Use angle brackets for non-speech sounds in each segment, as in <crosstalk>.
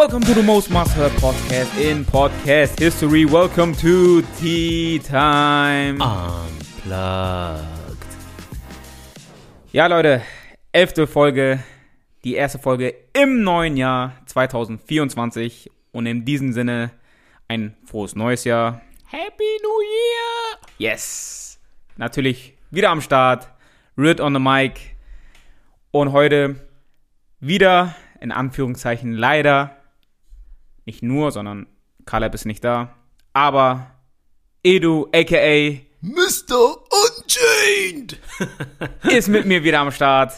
Welcome to the most must heard podcast in podcast history. Welcome to Tea Time. Unplugged. Ja, Leute, elfte Folge, die erste Folge im neuen Jahr 2024. Und in diesem Sinne ein frohes neues Jahr. Happy New Year! Yes! Natürlich wieder am Start. Rid on the mic. Und heute wieder, in Anführungszeichen, leider, nicht nur, sondern Caleb ist nicht da, aber Edu, aka Mr. Unchained! <laughs> ist mit mir wieder am Start.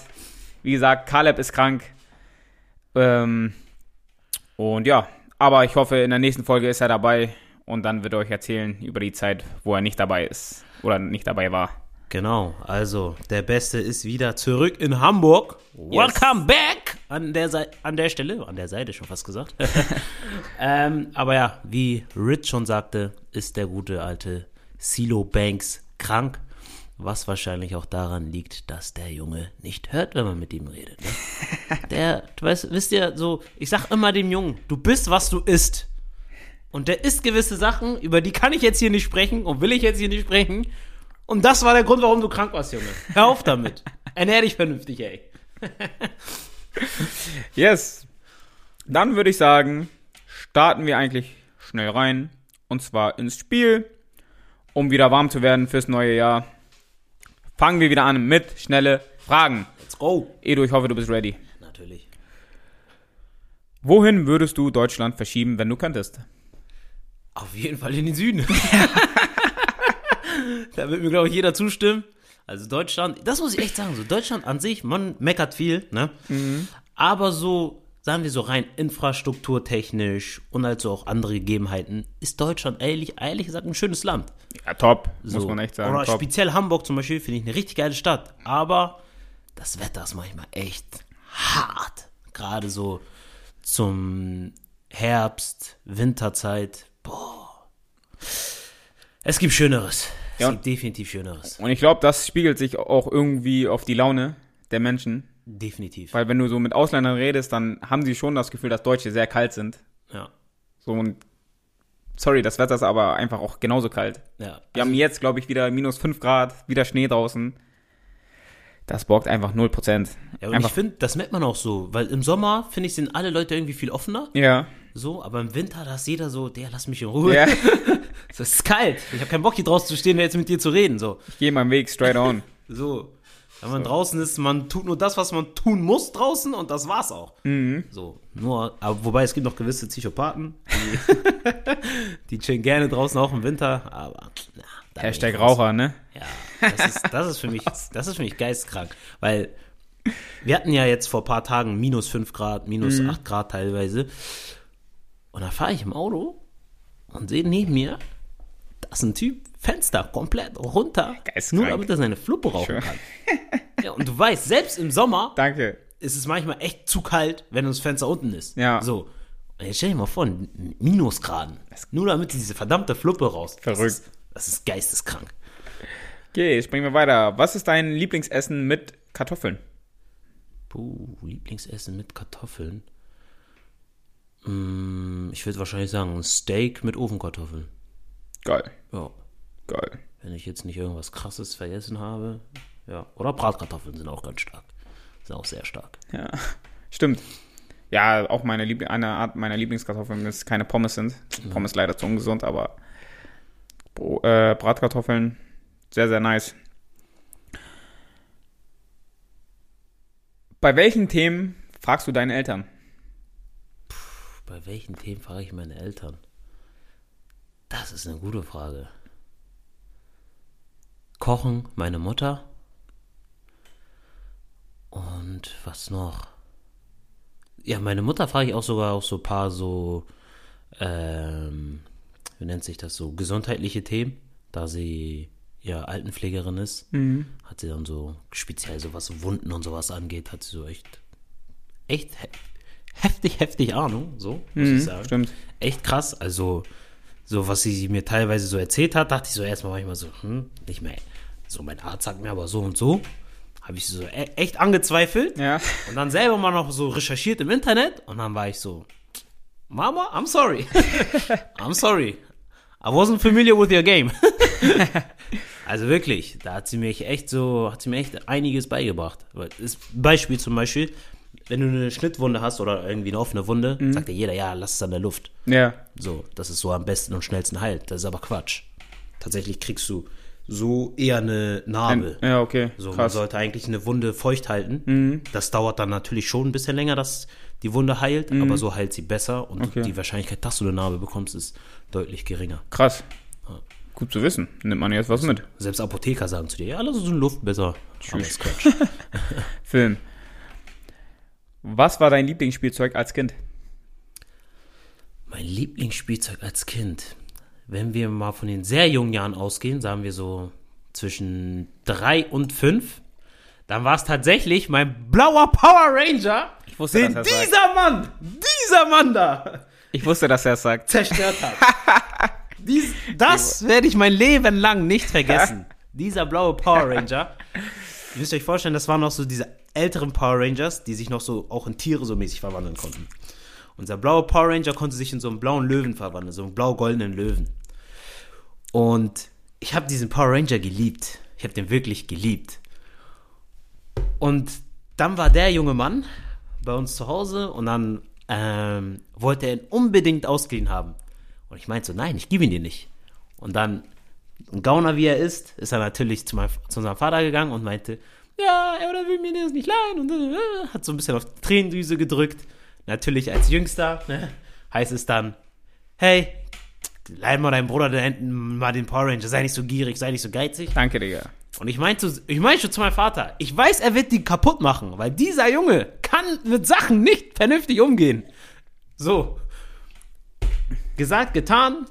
Wie gesagt, Caleb ist krank. Ähm, und ja, aber ich hoffe, in der nächsten Folge ist er dabei und dann wird er euch erzählen über die Zeit, wo er nicht dabei ist oder nicht dabei war. Genau, also der Beste ist wieder zurück in Hamburg. Welcome back! An der, an der Stelle, an der Seite schon fast gesagt. <laughs> ähm, aber ja, wie Rich schon sagte, ist der gute alte Silo Banks krank. Was wahrscheinlich auch daran liegt, dass der Junge nicht hört, wenn man mit ihm redet. Ne? <laughs> Der, du weißt, wisst ihr, so, ich sag immer dem Jungen, du bist, was du isst. Und der isst gewisse Sachen, über die kann ich jetzt hier nicht sprechen und will ich jetzt hier nicht sprechen. Und das war der Grund, warum du krank warst, Junge. Hör auf damit. <laughs> Ernähr dich vernünftig, ey. <laughs> Yes. Dann würde ich sagen, starten wir eigentlich schnell rein. Und zwar ins Spiel, um wieder warm zu werden fürs neue Jahr. Fangen wir wieder an mit schnelle Fragen. Let's go. Edu, ich hoffe, du bist ready. Natürlich. Wohin würdest du Deutschland verschieben, wenn du könntest? Auf jeden Fall in den Süden. <laughs> <laughs> da wird mir, glaube ich, jeder zustimmen. Also Deutschland, das muss ich echt sagen, so Deutschland an sich, man meckert viel, ne? Aber so, sagen wir so rein infrastrukturtechnisch und also auch andere Gegebenheiten, ist Deutschland ehrlich, ehrlich gesagt ein schönes Land. Ja, top, muss So. man echt sagen. Oder top. speziell Hamburg zum Beispiel finde ich eine richtig geile Stadt. Aber das Wetter ist manchmal echt hart. Gerade so zum Herbst, Winterzeit. Boah. Es gibt Schöneres. Ja, gibt definitiv Schöneres. Und ich glaube, das spiegelt sich auch irgendwie auf die Laune der Menschen. Definitiv. Weil wenn du so mit Ausländern redest, dann haben sie schon das Gefühl, dass Deutsche sehr kalt sind. Ja. So und sorry, das Wetter ist aber einfach auch genauso kalt. ja. Wir haben jetzt, glaube ich, wieder minus 5 Grad, wieder Schnee draußen. Das borgt einfach 0%. ja und einfach, ich finde, das merkt man auch so. Weil im Sommer, finde ich, sind alle Leute irgendwie viel offener. ja, So, aber im Winter, da ist jeder so, der lass mich in Ruhe. ja, <laughs> <laughs> Es ist kalt. Ich habe keinen Bock hier draußen zu stehen, jetzt mit dir zu reden. So. ich gehe meinen Weg straight on. <laughs> So. Wenn man draußen ist, man tut nur das, was man tun muss draußen und das war's auch. Mhm. So, nur, aber wobei es gibt noch gewisse Psychopathen, die, <laughs> die chillen gerne draußen auch im Winter, aber na, Hashtag. Raucher, ne? Ja, das ist, das ist für mich, das ist für mich geistkrank, weil wir hatten ja jetzt vor ein paar Tagen minus 5 Grad, minus Mhm. 8 Grad teilweise und da fahre ich im Auto und sehe neben mir, da ist ein Typ, Fenster komplett runter, nur damit er seine Fluppe rauchen kann. Ja, und du weißt, selbst im Sommer Danke. ist es manchmal echt zu kalt, wenn das Fenster unten ist. Ja. So. Und jetzt stell dir mal vor, Minusgraden. Nur damit diese verdammte Fluppe raus. Das Verrückt. ist, das ist geisteskrank. Okay, springen wir weiter. Was ist dein Lieblingsessen mit Kartoffeln? Puh, Lieblingsessen mit Kartoffeln. Mm, ich würde wahrscheinlich sagen, ein Steak mit Ofenkartoffeln. Geil, Ja. geil. Wenn ich jetzt nicht irgendwas krasses vergessen habe. Ja. Oder Bratkartoffeln sind auch ganz stark. Sind auch sehr stark. Ja, stimmt. Ja, auch meine Liebling eine Art meiner Lieblingskartoffeln ist keine Pommes sind. Pommes leider zu ungesund, aber Bro, äh, Bratkartoffeln sehr, sehr nice. Bei welchen Themen fragst du deine Eltern? Bei welchen Themen frage ich meine Eltern? Das ist eine gute Frage. Kochen, meine Mutter. Und was noch? Ja, meine Mutter frage ich auch sogar auch so ein paar so, ähm, wie nennt sich das so, gesundheitliche Themen, da sie ja Altenpflegerin ist, hat sie dann so speziell so was Wunden und sowas angeht, hat sie so echt, echt heftig, heftig Ahnung, so, muss ich sagen. Stimmt. Echt krass, also so was sie mir teilweise so erzählt hat, dachte ich so erstmal manchmal so, hm, nicht mehr, so mein Arzt sagt mir aber so und so, habe ich so e echt angezweifelt Ja. und dann selber mal noch so recherchiert im Internet und dann war ich so, Mama, I'm sorry. <laughs> I'm sorry. I wasn't familiar with your game. <laughs> also wirklich, da hat sie mich echt so, hat sie mir echt einiges beigebracht. Das Beispiel zum Beispiel, wenn du eine Schnittwunde hast oder irgendwie eine offene Wunde, Mhm. sagt ja jeder, ja, lass es an der Luft. Ja. So, das ist so am besten und schnellsten heilt. Das ist aber Quatsch. Tatsächlich kriegst du so eher eine Narbe. Ja, okay. So, man Krass. Mhm. sollte eigentlich eine Wunde feucht halten. Das dauert dann natürlich schon ein bisschen länger, dass die Wunde heilt, aber so heilt sie besser und Mhm. Okay. die Wahrscheinlichkeit, dass du eine Narbe bekommst, ist deutlich geringer. Krass. Gut zu wissen. Nimmt man jetzt was mit. Selbst Apotheker sagen zu dir, ja, lass uns in Luft besser. Quatsch. <laughs> Film. Was war dein Lieblingsspielzeug als Kind? mein Lieblingsspielzeug als Kind. Wenn wir mal von den sehr jungen Jahren ausgehen, sagen wir so zwischen drei und fünf, dann war es tatsächlich mein blauer Power Ranger, Ich wusste, den dass er sagt. dieser Mann, dieser Mann da Ich wusste, dass er es sagt. zerstört hat. <laughs> Dies, das werde ich mein Leben lang nicht vergessen. <laughs> Dieser blaue Power Ranger. Ihr müsst euch vorstellen, das waren noch so diese älteren Power Rangers, die sich noch so auch in Tiere so mäßig verwandeln konnten. Unser blauer Power Ranger konnte sich in so einen blauen Löwen verwandeln, so einen blau-goldenen Löwen. Und ich habe diesen Power Ranger geliebt. Ich habe den wirklich geliebt. Und dann war der junge Mann bei uns zu Hause und dann ähm, wollte er ihn unbedingt ausgeliehen haben. Und ich meinte so, nein, ich gebe ihn dir nicht. Und dann, ein Gauner wie er ist, ist er natürlich zu, meinem, zu unserem Vater gegangen und meinte, ja, er oder will mir das nicht leihen und äh, hat so ein bisschen auf die Tränendüse gedrückt. Natürlich als Jüngster ne, heißt es dann, hey, leih mal deinem Bruder da hinten mal den Power Ranger, sei nicht so gierig, sei nicht so geizig. Danke, Digga. Und ich meinte, ich meinte schon zu meinem Vater, ich weiß, er wird die kaputt machen, weil dieser Junge kann mit Sachen nicht vernünftig umgehen. So. Gesagt, getan,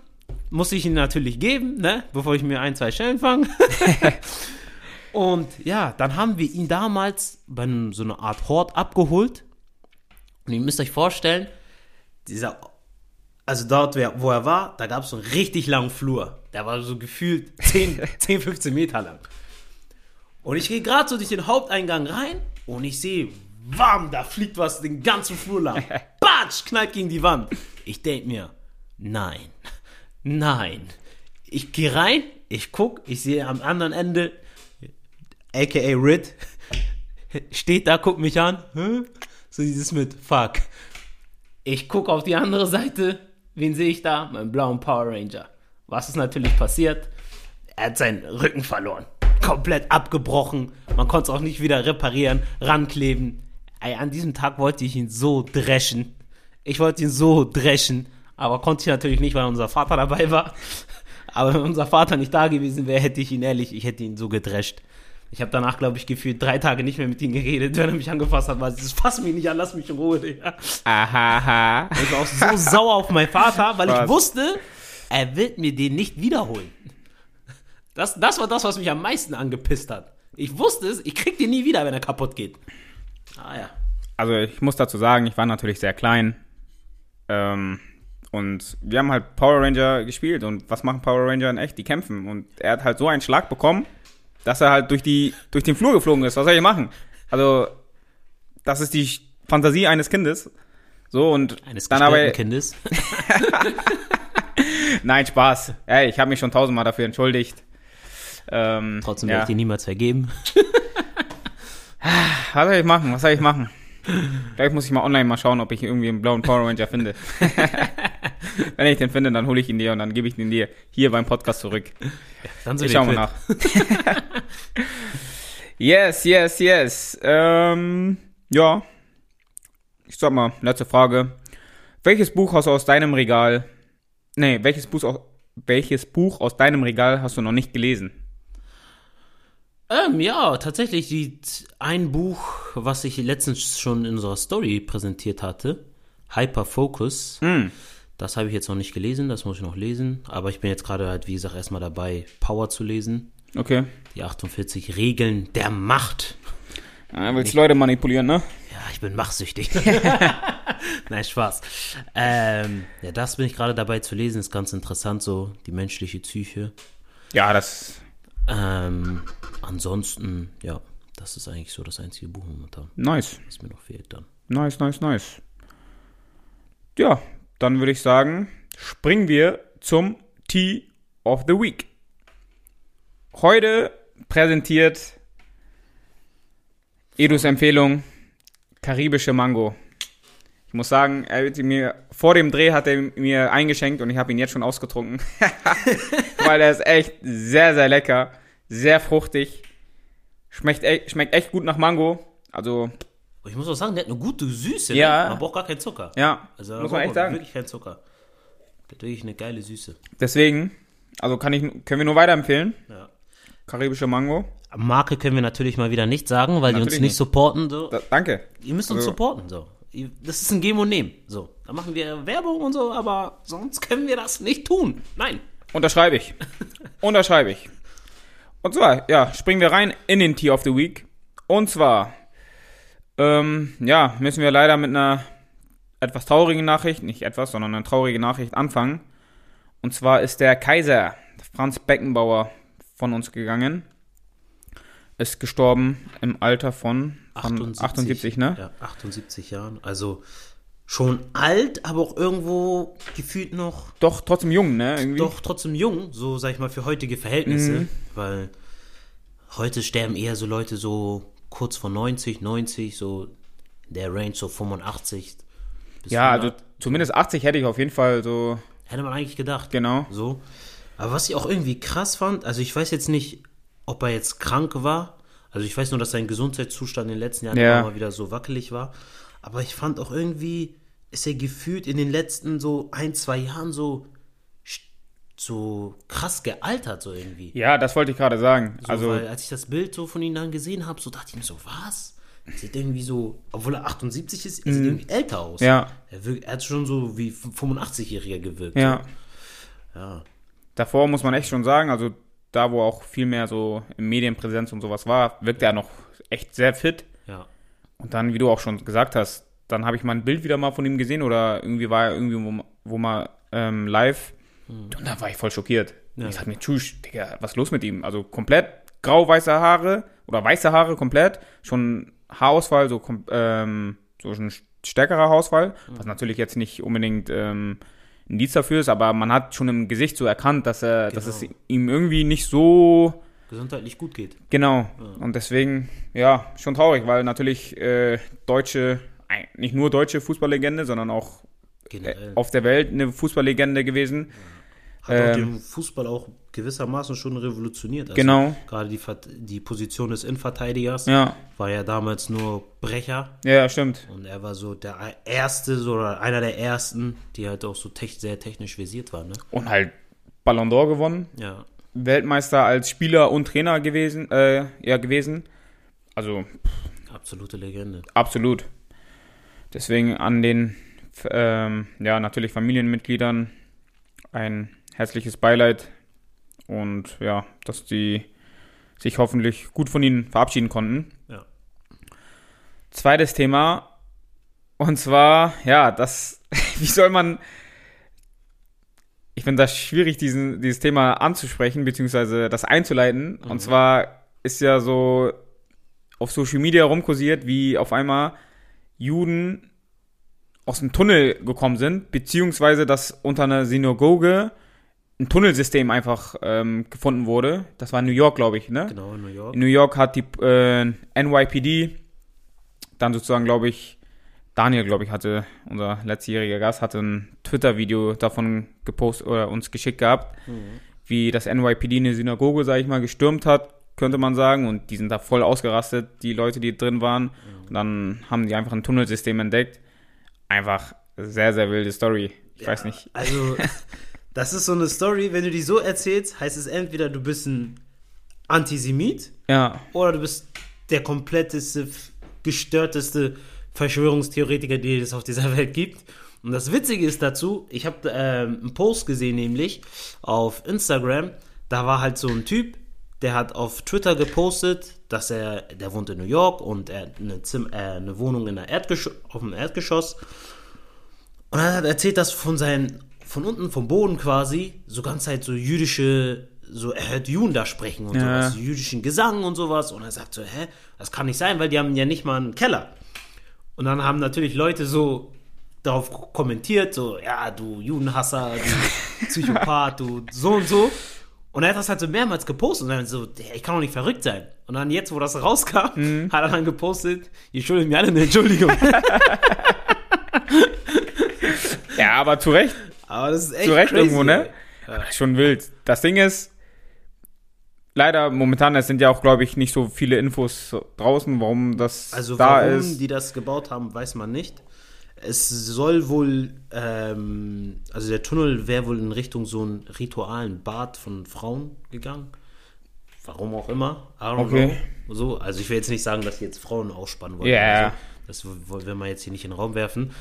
muss ich ihn natürlich geben, ne, bevor ich mir ein, zwei Schellen fange. <laughs> <laughs> Und ja, dann haben wir ihn damals bei so einer Art Hort abgeholt. Und ihr müsst euch vorstellen, dieser, also dort, wo er war, da gab es so einen richtig langen Flur. Der war so gefühlt 10, 10 15 Meter lang. Und ich gehe gerade so durch den Haupteingang rein und ich sehe, warm, da fliegt was den ganzen Flur lang. <laughs> Batsch, knallt gegen die Wand. Ich denke mir, nein, nein. Ich gehe rein, ich guck, ich sehe am anderen Ende, aka Rid, steht da, guckt mich an. Hä? So dieses mit, fuck. Ich guck auf die andere Seite, wen sehe ich da? Meinen blauen Power Ranger. Was ist natürlich passiert? Er hat seinen Rücken verloren. Komplett abgebrochen. Man konnte es auch nicht wieder reparieren, rankleben. Ey, an diesem Tag wollte ich ihn so dreschen. Ich wollte ihn so dreschen. Aber konnte ich natürlich nicht, weil unser Vater dabei war. Aber wenn unser Vater nicht da gewesen wäre, hätte ich ihn ehrlich, ich hätte ihn so gedrescht. Ich habe danach, glaube ich, gefühlt drei Tage nicht mehr mit ihm geredet, wenn er mich angefasst hat, weil es fass mich nicht an, lass mich in Ruhe, Digga. Ahaha. Ich war auch so sauer auf meinen Vater, weil ich Was? wusste, er wird mir den nicht wiederholen. Das, das war das, was mich am meisten angepisst hat. Ich wusste es, ich krieg den nie wieder, wenn er kaputt geht. Ah ja. Also ich muss dazu sagen, ich war natürlich sehr klein. Ähm, und wir haben halt Power Ranger gespielt. Und was machen Power Ranger in echt? Die kämpfen. Und er hat halt so einen Schlag bekommen, dass er halt durch, die, durch den Flur geflogen ist. Was soll ich machen? Also, das ist die Fantasie eines Kindes. So, und Eines dann aber. Kindes. <laughs> Nein, Spaß. Ey, ich habe mich schon tausendmal dafür entschuldigt. Ähm, Trotzdem ja. werde ich dir niemals vergeben. Was soll ich machen? Was soll ich machen? <laughs> Vielleicht muss ich mal online mal schauen, ob ich irgendwie einen blauen Power Ranger finde. <laughs> Wenn ich den finde, dann hole ich ihn dir und dann gebe ich ihn dir hier beim Podcast zurück. Dann sind Ich wir schau mal nach. <laughs> yes, yes, yes. Ähm, ja. Ich sag mal, letzte Frage. Welches Buch hast du aus deinem Regal? Nee, welches Buch welches Buch aus deinem Regal hast du noch nicht gelesen? Ähm, ja, tatsächlich die, ein Buch, was ich letztens schon in unserer Story präsentiert hatte, Hyper Focus. Hm. Das habe ich jetzt noch nicht gelesen, das muss ich noch lesen. Aber ich bin jetzt gerade halt, wie gesagt, erstmal dabei, Power zu lesen. Okay. Die 48 Regeln der Macht. Ja, willst Leute manipulieren, ne? Ja, ich bin machtsüchtig. <laughs> Nein, Spaß. Ähm, ja, das bin ich gerade dabei zu lesen. Ist ganz interessant, so die menschliche Psyche. Ja, das. Ähm, ansonsten, ja, das ist eigentlich so das einzige Buch momentan, Nice. was mir noch fehlt dann. Nice, nice, nice. Ja, dann würde ich sagen, springen wir zum Tea of the Week. Heute präsentiert Edus Empfehlung karibische Mango. Ich muss sagen, er hat mir vor dem Dreh hat er mir eingeschenkt und ich habe ihn jetzt schon ausgetrunken, <laughs> weil er ist echt sehr sehr lecker, sehr fruchtig, schmeckt echt, schmeckt echt gut nach Mango. Also Ich muss auch sagen, der hat eine gute Süße. Ja. Ne? Man braucht gar keinen Zucker. ja, Also muss man echt sagen. Wirklich keinen Zucker. Der hat wirklich eine geile Süße. Deswegen, also kann ich, können wir nur weiterempfehlen. Ja. Karibische Mango. Marke können wir natürlich mal wieder nicht sagen, weil die uns Natürlich nicht nicht. supporten. So. Da, danke. Ihr müsst uns Also- supporten. So. Das ist ein Geben und Nehmen. So. Da machen wir Werbung und so, aber sonst können wir das nicht tun. Nein. Unterschreibe ich. Unterschreibe ich. Und zwar, ja, springen wir rein in den Tea of the Week. Und zwar, ähm, ja, müssen wir leider mit einer etwas traurigen Nachricht, nicht etwas, sondern eine traurige Nachricht anfangen. Und zwar ist der Kaiser, Franz Beckenbauer, von uns gegangen. Ist gestorben im Alter von, von 78, ne? Ja, 78 Jahren. Also schon alt, aber auch irgendwo gefühlt noch Doch, trotzdem jung, ne? Irgendwie. doch trotzdem jung, so sag ich mal, für heutige Verhältnisse. Mhm. Weil heute sterben eher so Leute so kurz vor 90, 90, so der Range so 85. Bis Ja, 100. also zumindest 80 hätte ich auf jeden Fall so, Hätte man eigentlich gedacht. genau. So. Aber was ich auch irgendwie krass fand, also ich weiß jetzt nicht, ob er jetzt krank war. Also ich weiß nur, dass sein Gesundheitszustand in den letzten Jahren Ja. immer mal wieder so wackelig war. Aber ich fand auch irgendwie, ist er gefühlt in den letzten so ein, zwei Jahren so, so krass gealtert, so irgendwie. Ja, das wollte ich gerade sagen. So, also, weil als ich das Bild so von ihm dann gesehen habe, so dachte ich mir so, was? Er sieht irgendwie so, obwohl er 78 ist, er sieht irgendwie älter aus. Mhm. Ja. Er, wirkt, er hat schon so wie 85-Jähriger gewirkt. ja. So. Ja. Davor muss man echt schon sagen, also da, wo auch viel mehr so im Medienpräsenz und sowas war, wirkte er noch echt sehr fit. Ja. Und dann, wie du auch schon gesagt hast, dann habe ich mal ein Bild wieder mal von ihm gesehen oder irgendwie war er irgendwie wo, wo mal ähm, live. Und da war ich voll schockiert. Ja. Ich sag mir, tschüss, Digga, was ist los mit ihm? Also komplett grau-weiße Haare oder weiße Haare komplett, schon Haarausfall, so, ähm, so ein stärkerer Haarausfall, was natürlich jetzt nicht unbedingt ähm, ein Indiz dafür ist, aber man hat schon im Gesicht so erkannt, dass er, dass es Genau. ihm irgendwie nicht so gesundheitlich gut geht. Genau. Und deswegen, ja, schon traurig, weil natürlich äh, deutsche, nicht nur deutsche Fußballlegende, sondern auch äh, Generell. auf der Welt eine Fußballlegende gewesen. Hat auch ähm, den Fußball auch gewissermaßen schon revolutioniert. Also Genau. Gerade die, die Position des Innenverteidigers Ja, war ja damals nur Brecher. ja, stimmt. Und er war so der erste, so, oder einer der ersten, die halt auch so tech, sehr technisch versiert waren. Ne? Und halt Ballon d'Or gewonnen. Ja. Weltmeister als Spieler und Trainer gewesen, äh, ja, gewesen. Also Absolute Legende. absolut. Deswegen an den, ähm, ja, natürlich Familienmitgliedern ein herzliches Beileid und ja, dass die sich hoffentlich gut von ihnen verabschieden konnten. Ja. Zweites Thema und zwar, ja, das, <laughs> wie soll man, ich finde das schwierig, diesen, dieses Thema anzusprechen, beziehungsweise das einzuleiten. Und zwar ist ja so auf Social Media rumkursiert, wie auf einmal Juden aus dem Tunnel gekommen sind, beziehungsweise dass unter einer Synagoge ein Tunnelsystem einfach ähm, gefunden wurde. Das war in New York, glaube ich, ne? Genau, in New York. In New York hat die äh, NYPD dann sozusagen, glaube ich, Daniel, glaube ich, hatte, unser letztjähriger Gast, hatte ein Twitter-Video davon gepostet oder uns geschickt gehabt, wie das NYPD eine Synagoge, sage ich mal, gestürmt hat, könnte man sagen. Und die sind da voll ausgerastet, die Leute, die drin waren. Dann haben die einfach ein Tunnelsystem entdeckt. Einfach sehr, sehr wilde Story. Ich weiß nicht. Also, <laughs> das ist so eine Story, wenn du die so erzählst, heißt es entweder du bist ein Antisemit Ja, oder du bist der kompletteste, gestörteste Verschwörungstheoretiker, den es auf dieser Welt gibt. Und das Witzige ist dazu, ich habe ähm, einen Post gesehen, nämlich auf Instagram, da war halt so ein Typ, der hat auf Twitter gepostet, dass er, der wohnt in New York und er hat eine, Zim äh, eine Wohnung in der Erdgesch auf dem Erdgeschoss. Und er hat erzählt, dass von seinen, von unten vom Boden quasi, so ganz halt so jüdische, so er hört Juden da sprechen und Ja. sowas, jüdischen Gesang und sowas. Und er sagt so, hä, das kann nicht sein, weil die haben ja nicht mal einen Keller. Und dann haben natürlich Leute so darauf kommentiert, so, ja, du Judenhasser, du <laughs> Psychopath, du so und so. Und er hat das halt so mehrmals gepostet und dann so, ich kann doch nicht verrückt sein. Und dann jetzt, wo das rauskam, mhm. hat er dann gepostet, ich schulde mir alle eine Entschuldigung. <laughs> ja, aber zu Recht. Aber das ist echt Zu Recht crazy, irgendwo, ne? Ja. Schon wild. Das Ding ist, leider momentan, es sind ja auch, glaube ich, nicht so viele Infos draußen, warum das also da warum ist. die das gebaut haben, weiß man nicht. Es soll wohl, ähm, also der Tunnel wäre wohl in Richtung so einen ritualen Bad von Frauen gegangen. Warum auch immer. I don't Okay. know. So, also ich will jetzt nicht sagen, dass die jetzt Frauen ausspannen wollen. Ja. Also, das wollen wir jetzt hier nicht in den Raum werfen.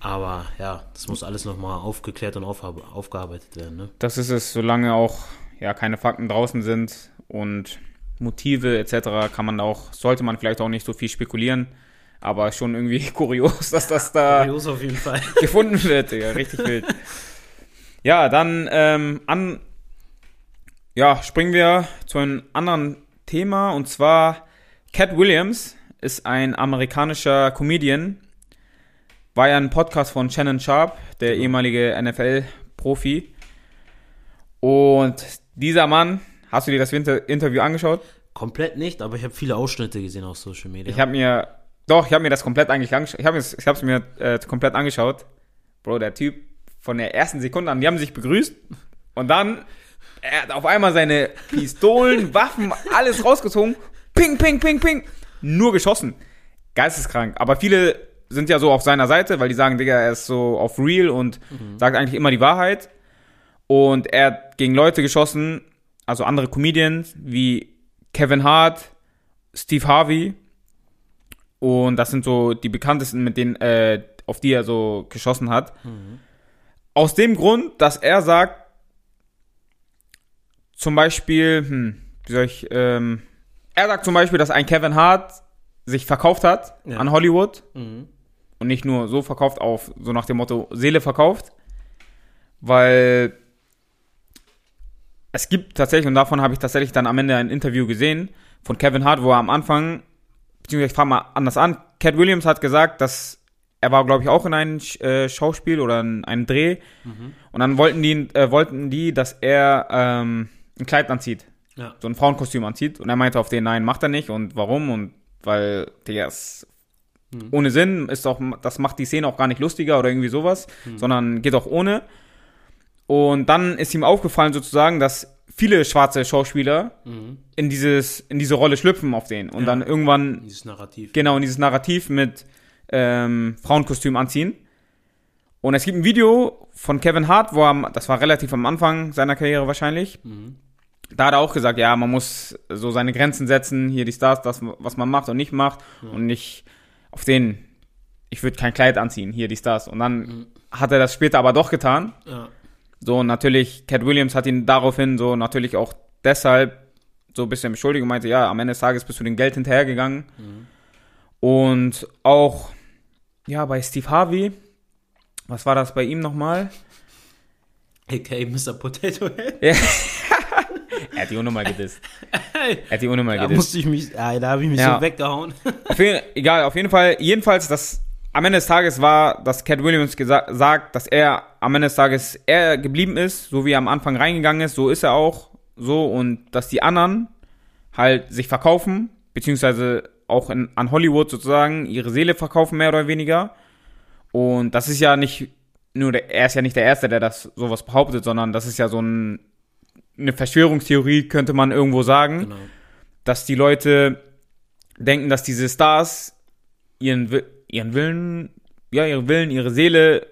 Aber ja, das muss alles nochmal aufgeklärt und auf, aufgearbeitet werden. Ne? Das ist es, solange auch ja keine Fakten draußen sind und Motive etc. kann man auch, sollte man vielleicht auch nicht so viel spekulieren. Aber schon irgendwie <laughs> kurios, dass das da Kurios auf jeden Fall. <laughs> gefunden wird. Ja, richtig wild. Ja, dann ähm, an, ja, springen wir zu einem anderen Thema und zwar Cat Williams ist ein amerikanischer Comedian. War ja ein Podcast von Shannon Sharp, der ehemalige NFL-Profi. Und dieser Mann, hast du dir das Winter Interview angeschaut? Komplett nicht, aber ich habe viele Ausschnitte gesehen auf Social Media. Ich habe mir, doch, ich habe mir das komplett eigentlich angeschaut. Ich habe es ich hab's mir äh, komplett angeschaut. Bro, der Typ von der ersten Sekunde an, die haben sich begrüßt und dann er hat auf einmal seine Pistolen, <laughs> Waffen, alles rausgezogen. Ping, ping, ping, ping. Nur geschossen. Geisteskrank. Aber viele sind ja so auf seiner Seite, weil die sagen, Digga, er ist so auf real und sagt eigentlich immer die Wahrheit. Und er hat gegen Leute geschossen, also andere Comedians, wie Kevin Hart, Steve Harvey. Und das sind so die bekanntesten, mit denen, äh, auf die er so geschossen hat. Aus dem Grund, dass er sagt, zum Beispiel, hm, wie soll ich, ähm, er sagt zum Beispiel, dass ein Kevin Hart sich verkauft hat Ja. an Hollywood Mhm. und nicht nur so verkauft auf, so nach dem Motto Seele verkauft, weil es gibt tatsächlich, und davon habe ich tatsächlich dann am Ende ein Interview gesehen, von Kevin Hart, wo er am Anfang, beziehungsweise ich fange mal anders an, Cat Williams hat gesagt, dass er war, glaube ich, auch in einem äh, Schauspiel oder in einem Dreh. Und dann wollten die, äh, wollten die, dass er ähm, ein Kleid anzieht, Ja. so ein Frauenkostüm anzieht. Und er meinte auf den, nein, macht er nicht. Und warum? Und weil, der ist ohne Sinn, ist auch, das macht die Szene auch gar nicht lustiger oder irgendwie sowas, sondern geht auch ohne. Und dann ist ihm aufgefallen sozusagen, dass viele schwarze Schauspieler Mhm. in dieses, in diese Rolle schlüpfen auf den und Ja. dann irgendwann Dieses Narrativ. genau in dieses Narrativ mit ähm, Frauenkostüm anziehen. Und es gibt ein Video von Kevin Hart, wo er, das war relativ am Anfang seiner Karriere wahrscheinlich, Mhm. da hat er auch gesagt, ja, man muss so seine Grenzen setzen, hier die Stars, das, was man macht und nicht macht und nicht auf den, ich würde kein Kleid anziehen, hier die Stars. Und dann hat er das später aber doch getan. Ja. So, und natürlich, Cat Williams hat ihn daraufhin so natürlich auch deshalb so ein bisschen beschuldigt und meinte, ja, am Ende des Tages bist du dem Geld hinterhergegangen. Und auch, ja, bei Steve Harvey, was war das bei ihm nochmal? A.k.a. Mr. Potato Head. Ja. <laughs> er hat die Unnormal gedisst. Er hat die Da gedisst. musste ich mich, ah, da habe ich mich Ja. so weggehauen. Auf jeden, egal, auf jeden Fall, jedenfalls, das am Ende des Tages war, dass Cat Williams gesa- sagt, dass er am Ende des Tages er geblieben ist, so wie er am Anfang reingegangen ist, so ist er auch, so, und dass die anderen halt sich verkaufen, beziehungsweise auch in, an Hollywood sozusagen ihre Seele verkaufen, mehr oder weniger. Und das ist ja nicht nur der, er ist ja nicht der Erste, der das sowas behauptet, sondern das ist ja so ein, eine Verschwörungstheorie, könnte man irgendwo sagen Genau. dass die Leute denken, dass diese Stars ihren, ihren Willen, ja, ihren Willen, ihre Seele,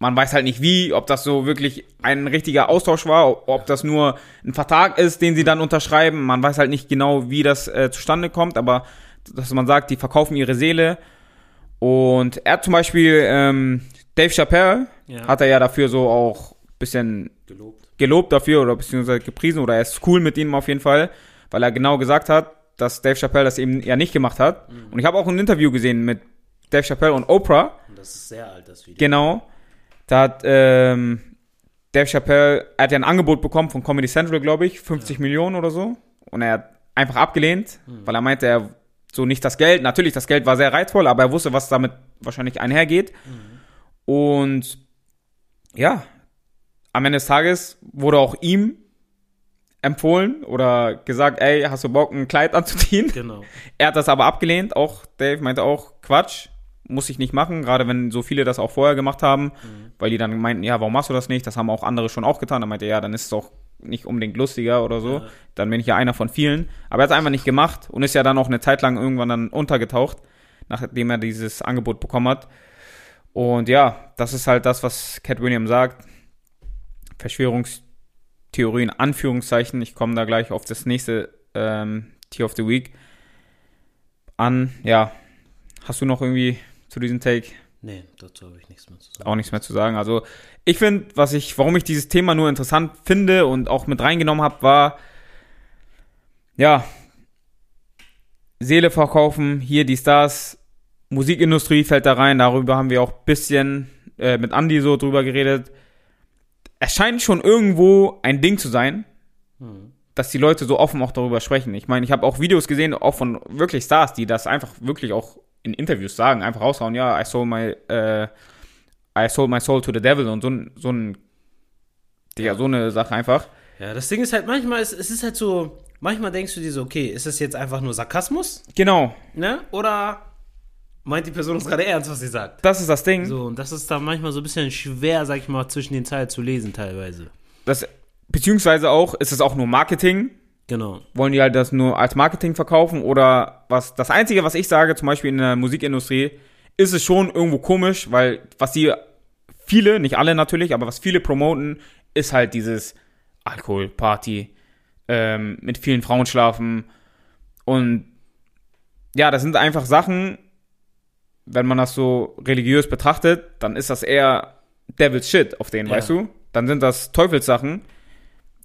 man weiß halt nicht wie, ob das so wirklich ein richtiger Austausch war, ob, das nur ein Vertrag ist, den sie dann unterschreiben. Man weiß halt nicht genau, wie das äh, zustande kommt, aber dass man sagt, die verkaufen ihre Seele. Und er zum Beispiel, ähm, Dave Chappelle, Ja. hat er ja dafür so auch bisschen Gelobt. gelobt dafür oder beziehungsweise gepriesen oder er ist cool mit ihm auf jeden Fall, weil er genau gesagt hat, dass Dave Chappelle das eben ja nicht gemacht hat. Und ich habe auch ein Interview gesehen mit Dave Chappelle und Oprah, Und das ist sehr alt, das Video. genau. Da hat ähm, Dave Chappelle, er hat ja ein Angebot bekommen von Comedy Central, glaube ich, 50 Millionen oder so. Und er hat einfach abgelehnt, weil er meinte, er so nicht das Geld. Natürlich, das Geld war sehr reizvoll, aber er wusste, was damit wahrscheinlich einhergeht. Und ja, am Ende des Tages wurde auch ihm empfohlen oder gesagt, ey, hast du Bock, ein Kleid anzuziehen? Genau. Er hat das aber abgelehnt. Auch Dave meinte auch, Quatsch, muss ich nicht machen, gerade wenn so viele das auch vorher gemacht haben, mhm. weil die dann meinten, ja, warum machst du das nicht? Das haben auch andere schon auch getan. Dann meinte er, ja, dann ist es auch nicht unbedingt lustiger oder so. Ja. Dann bin ich ja einer von vielen. Aber er hat es einfach nicht gemacht und ist ja dann auch eine Zeit lang irgendwann dann untergetaucht, nachdem er dieses Angebot bekommen hat. Und ja, das ist halt das, was Cat Williams sagt. Verschwörungstheorien, Anführungszeichen. Ich komme da gleich auf das nächste ähm, Tier of the Week an. Ja, hast du noch irgendwie zu diesem Take? Nee, dazu habe ich nichts mehr zu sagen. Auch nichts mehr zu sagen. Also, ich finde, was ich, warum ich dieses Thema nur interessant finde und auch mit reingenommen habe, war, ja, Seele verkaufen, hier die Stars, Musikindustrie fällt da rein, darüber haben wir auch ein bisschen äh, mit Andy so drüber geredet. Es scheint schon irgendwo ein Ding zu sein, hm. dass die Leute so offen auch darüber sprechen. Ich meine, ich habe auch Videos gesehen, auch von wirklich Stars, die das einfach wirklich auch in Interviews sagen, einfach raushauen, ja, I sold my, uh, I sold my soul to the devil und so, so ein, Digga, so eine Sache einfach. Ja, das Ding ist halt manchmal, es, es ist halt so, manchmal denkst du dir so, okay, ist das jetzt einfach nur Sarkasmus? Genau. Ne? Oder meint die Person es gerade ernst, was sie sagt? Das ist das Ding. So, und das ist dann manchmal so ein bisschen schwer, sag ich mal, zwischen den Zeilen zu lesen teilweise. Das, beziehungsweise auch, ist es auch nur Marketing? Genau. Wollen die halt das nur als Marketing verkaufen oder was? Das Einzige, was ich sage, zum Beispiel in der Musikindustrie, ist es schon irgendwo komisch, weil was die viele, nicht alle natürlich, aber was viele promoten, ist halt dieses Alkohol, Party, ähm, mit vielen Frauen schlafen und ja, das sind einfach Sachen, wenn man das so religiös betrachtet, dann ist das eher Devil's Shit auf denen, ja. weißt du? Dann sind das Teufelssachen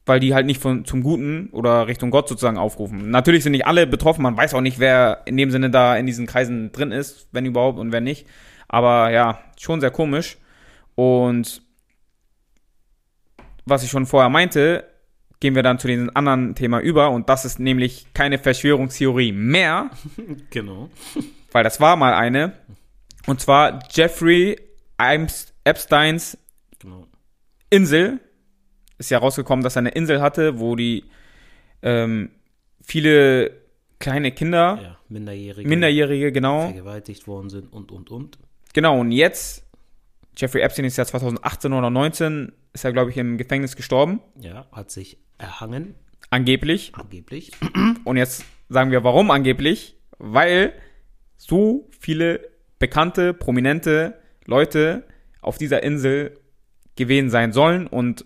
weil die halt nicht von, zum Guten oder Richtung Gott sozusagen aufrufen. Natürlich sind nicht alle betroffen, man weiß auch nicht, wer in dem Sinne da in diesen Kreisen drin ist, wenn überhaupt und wer nicht. Aber ja, schon sehr komisch. Und was ich schon vorher meinte, gehen wir dann zu diesem anderen Thema über und das ist nämlich keine Verschwörungstheorie mehr. <laughs> Genau. Weil das war mal eine. Und zwar Jeffrey Epsteins genau. Insel ist ja rausgekommen, dass er eine Insel hatte, wo die ähm, viele kleine Kinder, ja, Minderjährige, Minderjährige, genau, vergewaltigt worden sind und, und, und. Genau, und jetzt, Jeffrey Epstein ist ja 2018 oder 2019, ist er, glaube ich, im Gefängnis gestorben. Ja, hat sich erhangen. Angeblich. Angeblich. <clears throat> Und jetzt sagen wir, warum angeblich? Weil so viele bekannte, prominente Leute auf dieser Insel gewesen sein sollen und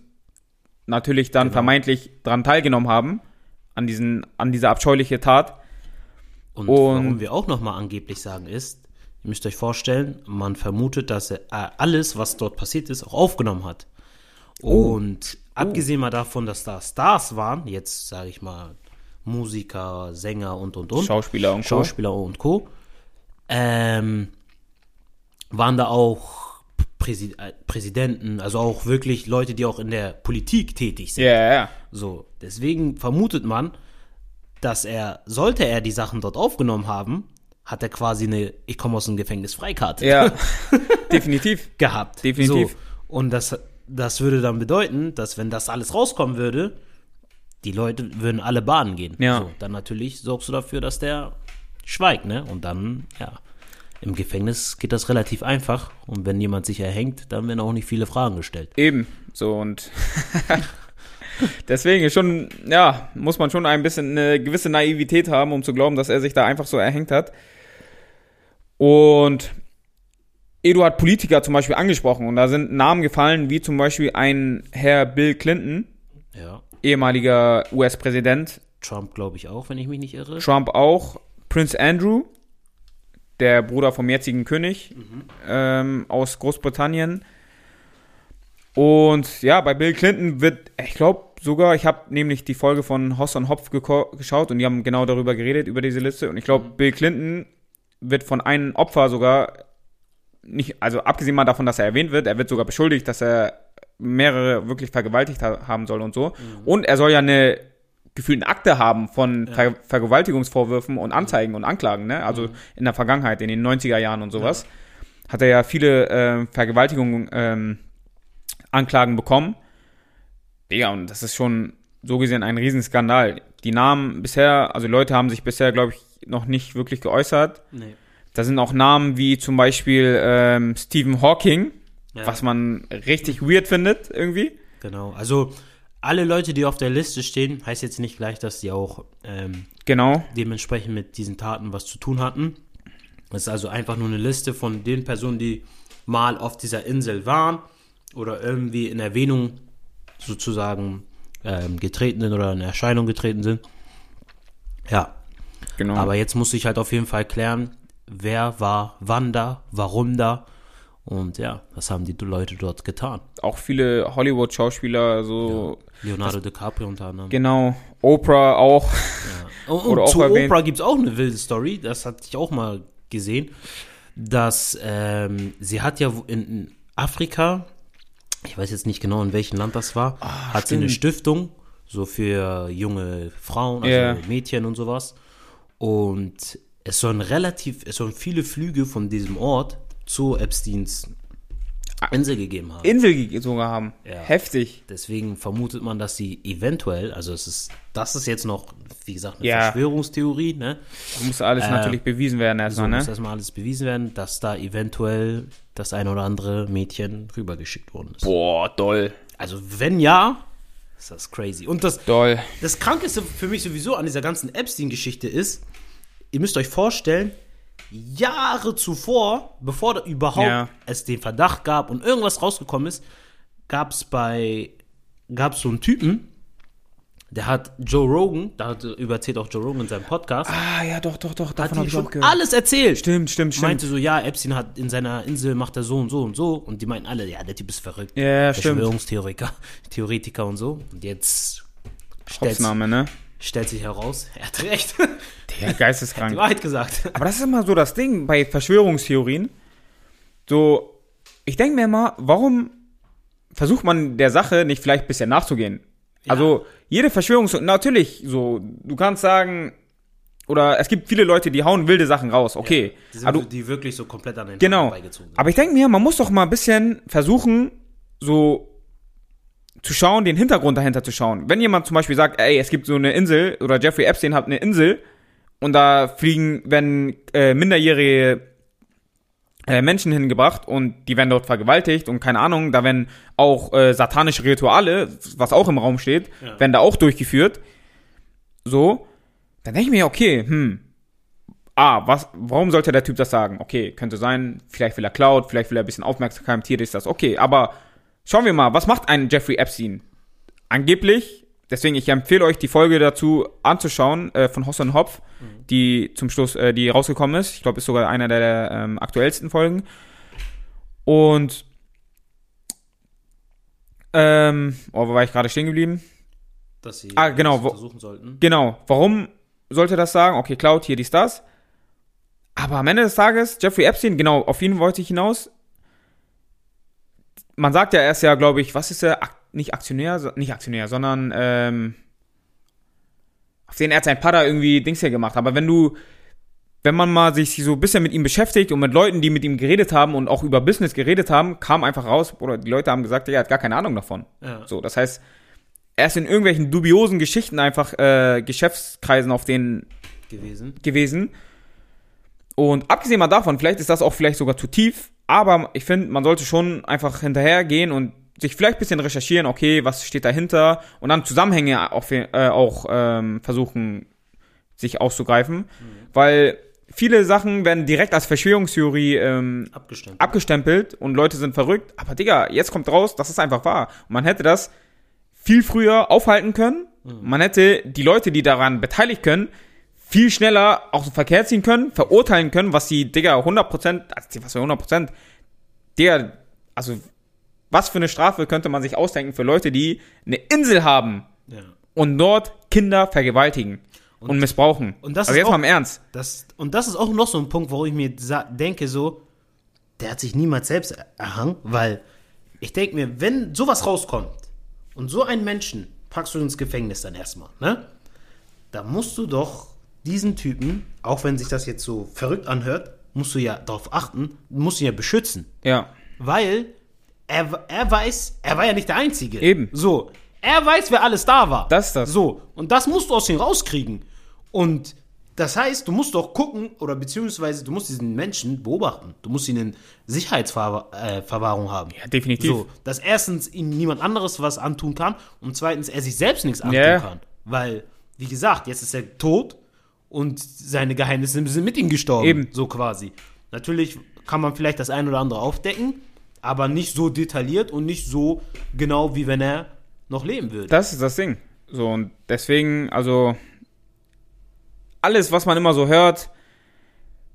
natürlich dann genau. vermeintlich daran teilgenommen haben, an, diesen, an dieser abscheuliche Tat. Und, und warum wir auch nochmal angeblich sagen ist, ihr müsst euch vorstellen, man vermutet, dass er äh, alles, was dort passiert ist, auch aufgenommen hat. Oh. Und oh. abgesehen mal davon, dass da Stars waren, jetzt sage ich mal Musiker, Sänger und und und. Schauspieler und Co. Schauspieler und Co. Ähm, waren da auch Präsidenten, also auch wirklich Leute, die auch in der Politik tätig sind. Ja, yeah, ja. So, deswegen vermutet man, dass er, sollte er die Sachen dort aufgenommen haben, hat er quasi eine Ich komme aus dem Gefängnis Freikarte. Ja, <laughs> definitiv. gehabt. Definitiv. So, und das, das würde dann bedeuten, dass wenn das alles rauskommen würde, die Leute würden alle baden gehen. Ja. So, dann natürlich sorgst du dafür, dass der schweigt, ne? Und dann, ja. Im Gefängnis geht das relativ einfach und wenn jemand sich erhängt, dann werden auch nicht viele Fragen gestellt. Eben, so und <laughs> deswegen schon, ja, muss man schon ein bisschen eine gewisse Naivität haben, um zu glauben, dass er sich da einfach so erhängt hat. Und Edu hat Politiker zum Beispiel angesprochen und da sind Namen gefallen, wie zum Beispiel ein Herr Bill Clinton, ja. ehemaliger US-Präsident. Trump, glaube ich, auch, wenn ich mich nicht irre. Trump auch. Prince Andrew, der Bruder vom jetzigen König mhm. ähm, aus Großbritannien. Und ja, bei Bill Clinton wird, ich glaube sogar, ich habe nämlich die Folge von Hoss und Hopf geschaut und die haben genau darüber geredet, über diese Liste. Und ich glaube, mhm. Bill Clinton wird von einem Opfer sogar nicht, also abgesehen mal davon, dass er erwähnt wird, er wird sogar beschuldigt, dass er mehrere wirklich vergewaltigt ha haben soll und so. Mhm. Und er soll ja eine gefühlt eine Akte haben von ja. Ver Vergewaltigungsvorwürfen und Anzeigen und Anklagen, ne? Also mhm. in der Vergangenheit, in den 90er Jahren und sowas. Ja. hat er ja viele äh, Vergewaltigungen ähm, Anklagen bekommen. Ja, und das ist schon so gesehen ein Riesenskandal. Die Namen bisher, also Leute haben sich bisher, glaube ich, noch nicht wirklich geäußert. Nee. Da sind auch Namen wie zum Beispiel ähm, Stephen Hawking, was man richtig weird findet irgendwie. Genau. Also alle Leute, die auf der Liste stehen, heißt jetzt nicht gleich, dass die auch ähm, Genau, dementsprechend mit diesen Taten was zu tun hatten. Es ist also einfach nur eine Liste von den Personen, die mal auf dieser Insel waren oder irgendwie in Erwähnung sozusagen ähm, getreten sind oder in Erscheinung getreten sind. Ja, genau. aber jetzt muss ich halt auf jeden Fall klären, wer war wann da, warum da und ja, was haben die Leute dort getan. auch viele Hollywood-Schauspieler, so Leonardo DiCaprio unter anderem. genau, Oprah auch. Ja. <laughs> Und, und auch zu erwähnt- Oprah gibt es auch eine wilde Story, das hatte ich auch mal gesehen, dass ähm, sie hat ja in, in Afrika, ich weiß jetzt nicht genau in welchem Land das war, hat sie eine Ah, stimmt. Stiftung, so für junge Frauen, also Ja. Mädchen und sowas. Und es sollen relativ, es sollen viele Flüge von diesem Ort zu Epsteins Insel gegeben haben. Insel ge- sogar haben. Ja. Heftig. Deswegen vermutet man, dass sie eventuell, also es ist, das ist jetzt noch, wie gesagt, eine Ja. Verschwörungstheorie, ne? Muss alles Äh, natürlich bewiesen werden So erstmal, muss ne? erstmal alles bewiesen werden, dass da eventuell das ein oder andere Mädchen rübergeschickt worden ist. Boah, doll. Also wenn ja, ist das crazy. Und das, Doll. das Krankeste für mich sowieso an dieser ganzen Epstein-Geschichte ist, ihr müsst euch vorstellen, Jahre zuvor, bevor überhaupt Ja. es den Verdacht gab und irgendwas rausgekommen ist, gab es bei, gab so einen Typen, der hat Joe Rogan, da hat, überzählt auch Joe Rogan in seinem Podcast, Ah, ja, doch, doch, doch. hat Davon habe ich schon auch gehört. alles erzählt. Stimmt, stimmt, stimmt. Meinte so, ja, Epstein hat in seiner Insel macht er so und so und so. Und die meinten alle, ja, der Typ ist verrückt. Ja, stimmt. Verschwörungstheoretiker <laughs> Theoretiker und so. Und jetzt Hopsname, ne? Stellt sich heraus, er hat recht. Der die geisteskrank. Wahrheit gesagt. Aber das ist immer so das Ding bei Verschwörungstheorien. So, ich denke mir immer, warum versucht man der Sache nicht vielleicht ein bisschen nachzugehen? Also, jede Verschwörungstheorie, natürlich, so, du kannst sagen, oder es gibt viele Leute, die hauen wilde Sachen raus, okay. Die, sind, aber du, die wirklich so komplett an den Genau. Sind. Aber ich denke mir, man muss doch mal ein bisschen versuchen, so zu schauen, den Hintergrund dahinter zu schauen. Wenn jemand zum Beispiel sagt, ey, es gibt so eine Insel, oder Jeffrey Epstein hat eine Insel, und da fliegen, wenn äh, minderjährige äh, Menschen hingebracht und die werden dort vergewaltigt und keine Ahnung, da werden auch äh, satanische Rituale, was auch im Raum steht, Ja. werden da auch durchgeführt. So, dann denke ich mir, okay, hm, ah, was, warum sollte der Typ das sagen? Okay, könnte sein, vielleicht will er Cloud, vielleicht will er ein bisschen Aufmerksamkeit, hier ist das, okay, aber schauen wir mal, was macht ein Jeffrey Epstein? Angeblich, deswegen, ich empfehle euch, die Folge dazu anzuschauen, äh, von Hoss und Hopf, die zum Schluss, äh, die rausgekommen ist. Ich glaube, ist sogar einer der ähm, aktuellsten Folgen. Und, ähm, oh, wo war ich gerade stehen geblieben? dass sie Ah, genau, untersuchen sollten. Genau. Warum sollte das sagen? Okay, Cloud, hier dies, das. Aber am Ende des Tages, Jeffrey Epstein, genau, auf ihn wollte ich hinaus. Man sagt ja, er ist ja, glaube ich, was ist er? Ak nicht Aktionär, nicht Aktionär, sondern, ähm, auf den er hat sein Vater irgendwie Dings hier gemacht. Aber wenn du, wenn man mal sich so ein bisschen mit ihm beschäftigt und mit Leuten, die mit ihm geredet haben und auch über Business geredet haben, kam einfach raus, oder die Leute haben gesagt, er hat gar keine Ahnung davon. Ja. So, das heißt, er ist in irgendwelchen dubiosen Geschichten einfach äh, Geschäftskreisen auf denen gewesen. gewesen. Und abgesehen mal davon, vielleicht ist das auch vielleicht sogar zu tief, aber ich finde, man sollte schon einfach hinterhergehen und sich vielleicht ein bisschen recherchieren, okay, was steht dahinter und dann Zusammenhänge auch, äh, auch ähm, versuchen, sich auszugreifen, weil viele Sachen werden direkt als Verschwörungstheorie ähm, Abgestimmt. abgestempelt und Leute sind verrückt. Aber Digga, jetzt kommt raus, das ist einfach wahr. Und man hätte das viel früher aufhalten können. Man hätte die Leute, die daran beteiligt können, viel schneller aus dem Verkehr ziehen können, verurteilen können, was die, Digga, 100%, also was für 100%, der, also, was für eine Strafe könnte man sich ausdenken für Leute, die eine Insel haben ja. und dort Kinder vergewaltigen und, missbrauchen. und das also ist jetzt auch- mal im Ernst. Das, und das ist auch noch so ein Punkt, wo ich mir denke, so, der hat sich niemals selbst erhangen, weil ich denke mir, wenn sowas rauskommt und so einen Menschen packst du ins Gefängnis dann erstmal, ne? Da musst du doch diesen Typen, auch wenn sich das jetzt so verrückt anhört, musst du ja darauf achten, musst ihn ja beschützen. Ja. Weil er, er weiß, er war ja nicht der Einzige. Eben. So. Er weiß, wer alles da war. Das ist das. So. Und das musst du aus ihm rauskriegen. Und das heißt, du musst doch gucken, oder beziehungsweise du musst diesen Menschen beobachten. Du musst ihn in Sicherheitsverwahrung haben. Ja, definitiv. So, dass erstens ihm niemand anderes was antun kann und zweitens er sich selbst nichts antun Ja. kann. Weil, wie gesagt, jetzt ist er tot und seine Geheimnisse sind mit ihm gestorben. Eben. So quasi. Natürlich kann man vielleicht das ein oder andere aufdecken, aber nicht so detailliert und nicht so genau, wie wenn er noch leben würde. Das ist das Ding. So, und deswegen, also, alles, was man immer so hört,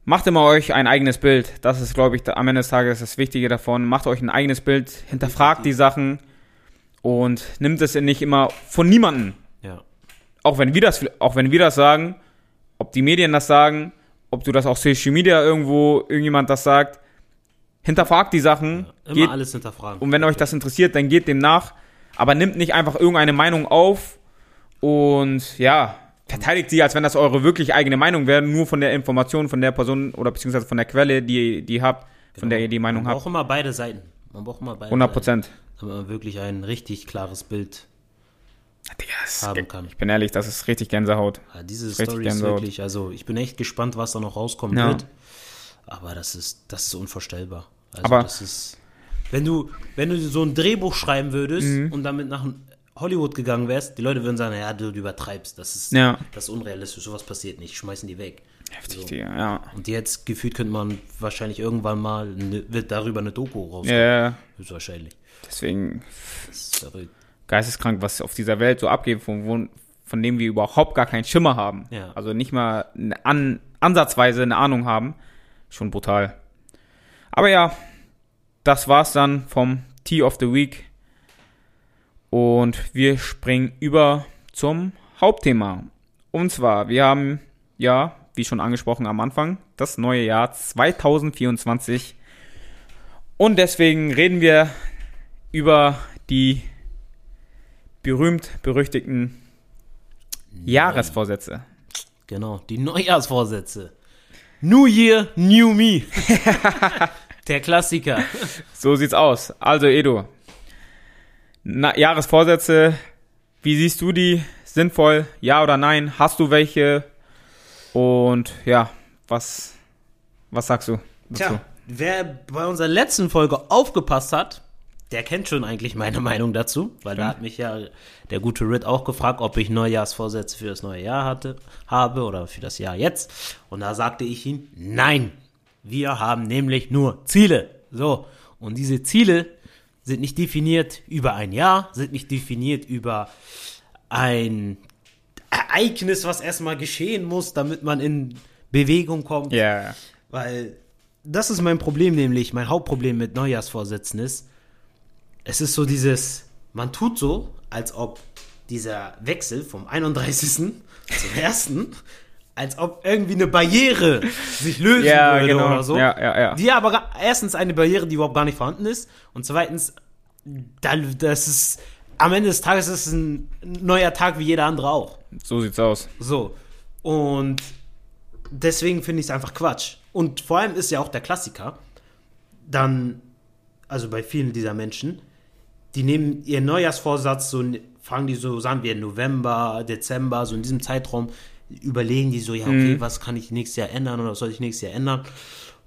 macht immer euch ein eigenes Bild. Das ist, glaube ich, am Ende des Tages das Wichtige davon. Macht euch ein eigenes Bild, hinterfragt die Sachen und nimmt es nicht immer von niemandem. ja. Auch wenn wir das, auch wenn wir das sagen, ob die Medien das sagen, ob du das auf Social Media irgendwo, irgendjemand das sagt, hinterfragt die Sachen, Immer geht, alles hinterfragen. und wenn euch das interessiert, dann geht dem nach. Aber nimmt nicht einfach irgendeine Meinung auf und ja, verteidigt sie, als wenn das eure wirklich eigene Meinung wäre, nur von der Information von der Person oder beziehungsweise von der Quelle, die, die ihr habt, von der ihr die Meinung Man habt. braucht immer beide Seiten. Man braucht immer beide 100 Seiten, Prozent. man wirklich ein richtig klares Bild haben kann. Ich bin ehrlich, das ist richtig Gänsehaut. Ja, diese Richtig Story ist Gänsehaut. wirklich, also ich bin echt gespannt, was da noch rauskommen Ja. wird. Aber das ist, das ist unvorstellbar. Also Aber- das ist, wenn du, wenn du so ein Drehbuch schreiben würdest Mhm. und damit nach Hollywood gegangen wärst, die Leute würden sagen, ja, du, du übertreibst, das ist, Ja. das ist unrealistisch, sowas passiert nicht, schmeißen die weg. Heftig, So. Digga, ja. Und jetzt gefühlt könnte man wahrscheinlich irgendwann mal, ne, wird darüber eine Doku rauskommen. Ja, Höchstwahrscheinlich. deswegen Das ist verrückt. Geisteskrank, was auf dieser Welt so abgeht, von, von dem wir überhaupt gar keinen Schimmer haben. Ja. Also nicht mal an, ansatzweise eine Ahnung haben. Schon brutal. Aber ja, das war's dann vom Tea of the Week. Und wir springen über zum Hauptthema. Und zwar, wir haben ja, wie schon angesprochen am Anfang, das neue Jahr 2024. Und deswegen reden wir über die berühmt-berüchtigten Jahresvorsätze. Genau, die Neujahrsvorsätze. New Year, New Me. <laughs> Der Klassiker. So sieht's aus. Also, Edo. Na, Jahresvorsätze, wie siehst du die? Sinnvoll? Ja oder nein? Hast du welche? Und ja, was, was sagst du dazu? Tja, wer bei unserer letzten Folge aufgepasst hat, der kennt schon eigentlich meine <laughs> Meinung dazu, weil da hat mich ja der gute Rit auch gefragt, ob ich Neujahrsvorsätze für das neue Jahr hatte, habe oder für das Jahr jetzt. Und da sagte ich ihm, nein, wir haben nämlich nur Ziele. So, und diese Ziele sind nicht definiert über ein Jahr, sind nicht definiert über ein Ereignis, was erstmal geschehen muss, damit man in Bewegung kommt. Ja, Weil das ist mein Problem, nämlich mein Hauptproblem mit Neujahrsvorsätzen ist, es ist so dieses, man tut so, als ob dieser Wechsel vom 31. zum <laughs> 1. als ob irgendwie eine Barriere sich lösen ja würde genau. oder so. Ja, ja, ja. Die aber erstens eine Barriere, die überhaupt gar nicht vorhanden ist und zweitens, das ist, am Ende des Tages ist es ein neuer Tag wie jeder andere auch. So sieht's aus. So. Und deswegen finde ich es einfach Quatsch. Und vor allem ist ja auch der Klassiker, dann, also bei vielen dieser Menschen, die nehmen ihren Neujahrsvorsatz, so fangen die so, sagen wir November, Dezember, so in diesem Zeitraum, überlegen die so, ja, okay, was kann ich nächstes Jahr ändern oder was soll ich nächstes Jahr ändern?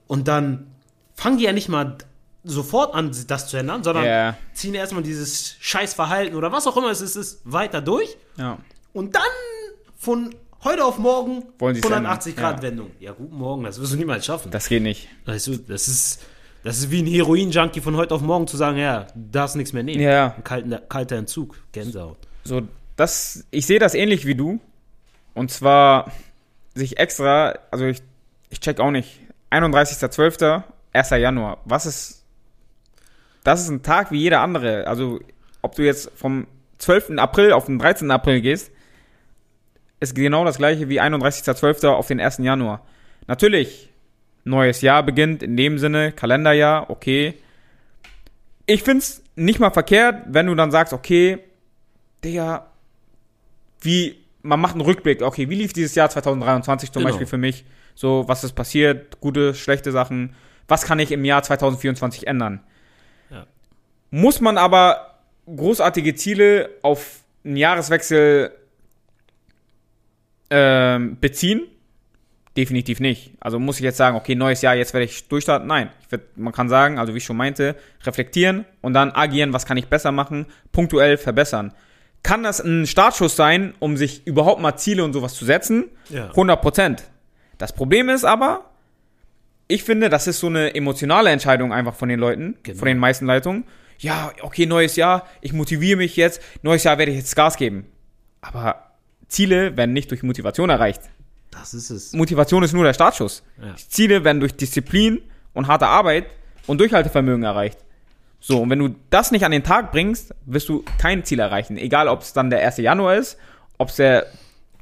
Und dann fangen die ja nicht mal sofort an, das zu ändern, sondern Ja. ziehen erstmal dieses Scheißverhalten oder was auch immer es ist, ist weiter durch. Ja. Und dann von heute auf morgen Wollen sie es 180 ändern, Grad ja. Wendung. Ja, guten Morgen, das wirst du niemals schaffen. Das geht nicht. weißt du, das ist, das ist wie ein Heroin-Junkie von heute auf morgen zu sagen, ja, darfst nichts mehr nehmen. Ja. Ein kalter, kalter Entzug, Gänsehaut. So, das, ich sehe das ähnlich wie du. Und zwar sich extra, also ich, ich check auch nicht. 31.12., 1. Januar. Was ist, das ist ein Tag wie jeder andere. Also, ob du jetzt vom 12. April auf den 13. April gehst, ist genau das gleiche wie 31.12. auf den 1. Januar. Natürlich, neues Jahr beginnt in dem Sinne, Kalenderjahr, okay. Ich find's nicht mal verkehrt, wenn du dann sagst, okay, Digga, wie man macht einen Rückblick. Okay, wie lief dieses Jahr 2023 zum Genau. Beispiel für mich? So, was ist passiert? Gute, schlechte Sachen. Was kann ich im Jahr 2024 ändern? Ja. Muss man aber großartige Ziele auf einen Jahreswechsel ähm, beziehen? Definitiv nicht. Also muss ich jetzt sagen, okay, neues Jahr, jetzt werde ich durchstarten? Nein. Werd, man kann sagen, also wie ich schon meinte, reflektieren und dann agieren, was kann ich besser machen, punktuell verbessern. Kann das ein Startschuss sein, um sich überhaupt mal Ziele und sowas zu setzen? Ja. 100 Prozent. Das Problem ist aber, ich finde, das ist so eine emotionale Entscheidung einfach von den Leuten, Genau. von den meisten Leitungen. Ja, okay, neues Jahr, ich motiviere mich jetzt, neues Jahr werde ich jetzt Gas geben. Aber Ziele werden nicht durch Motivation erreicht. Das ist es. Motivation ist nur der Startschuss. Ja. Ziele werden durch Disziplin und harte Arbeit und Durchhaltevermögen erreicht. So, und wenn du das nicht an den Tag bringst, wirst du kein Ziel erreichen. Egal, ob es dann der 1. Januar ist, ob es der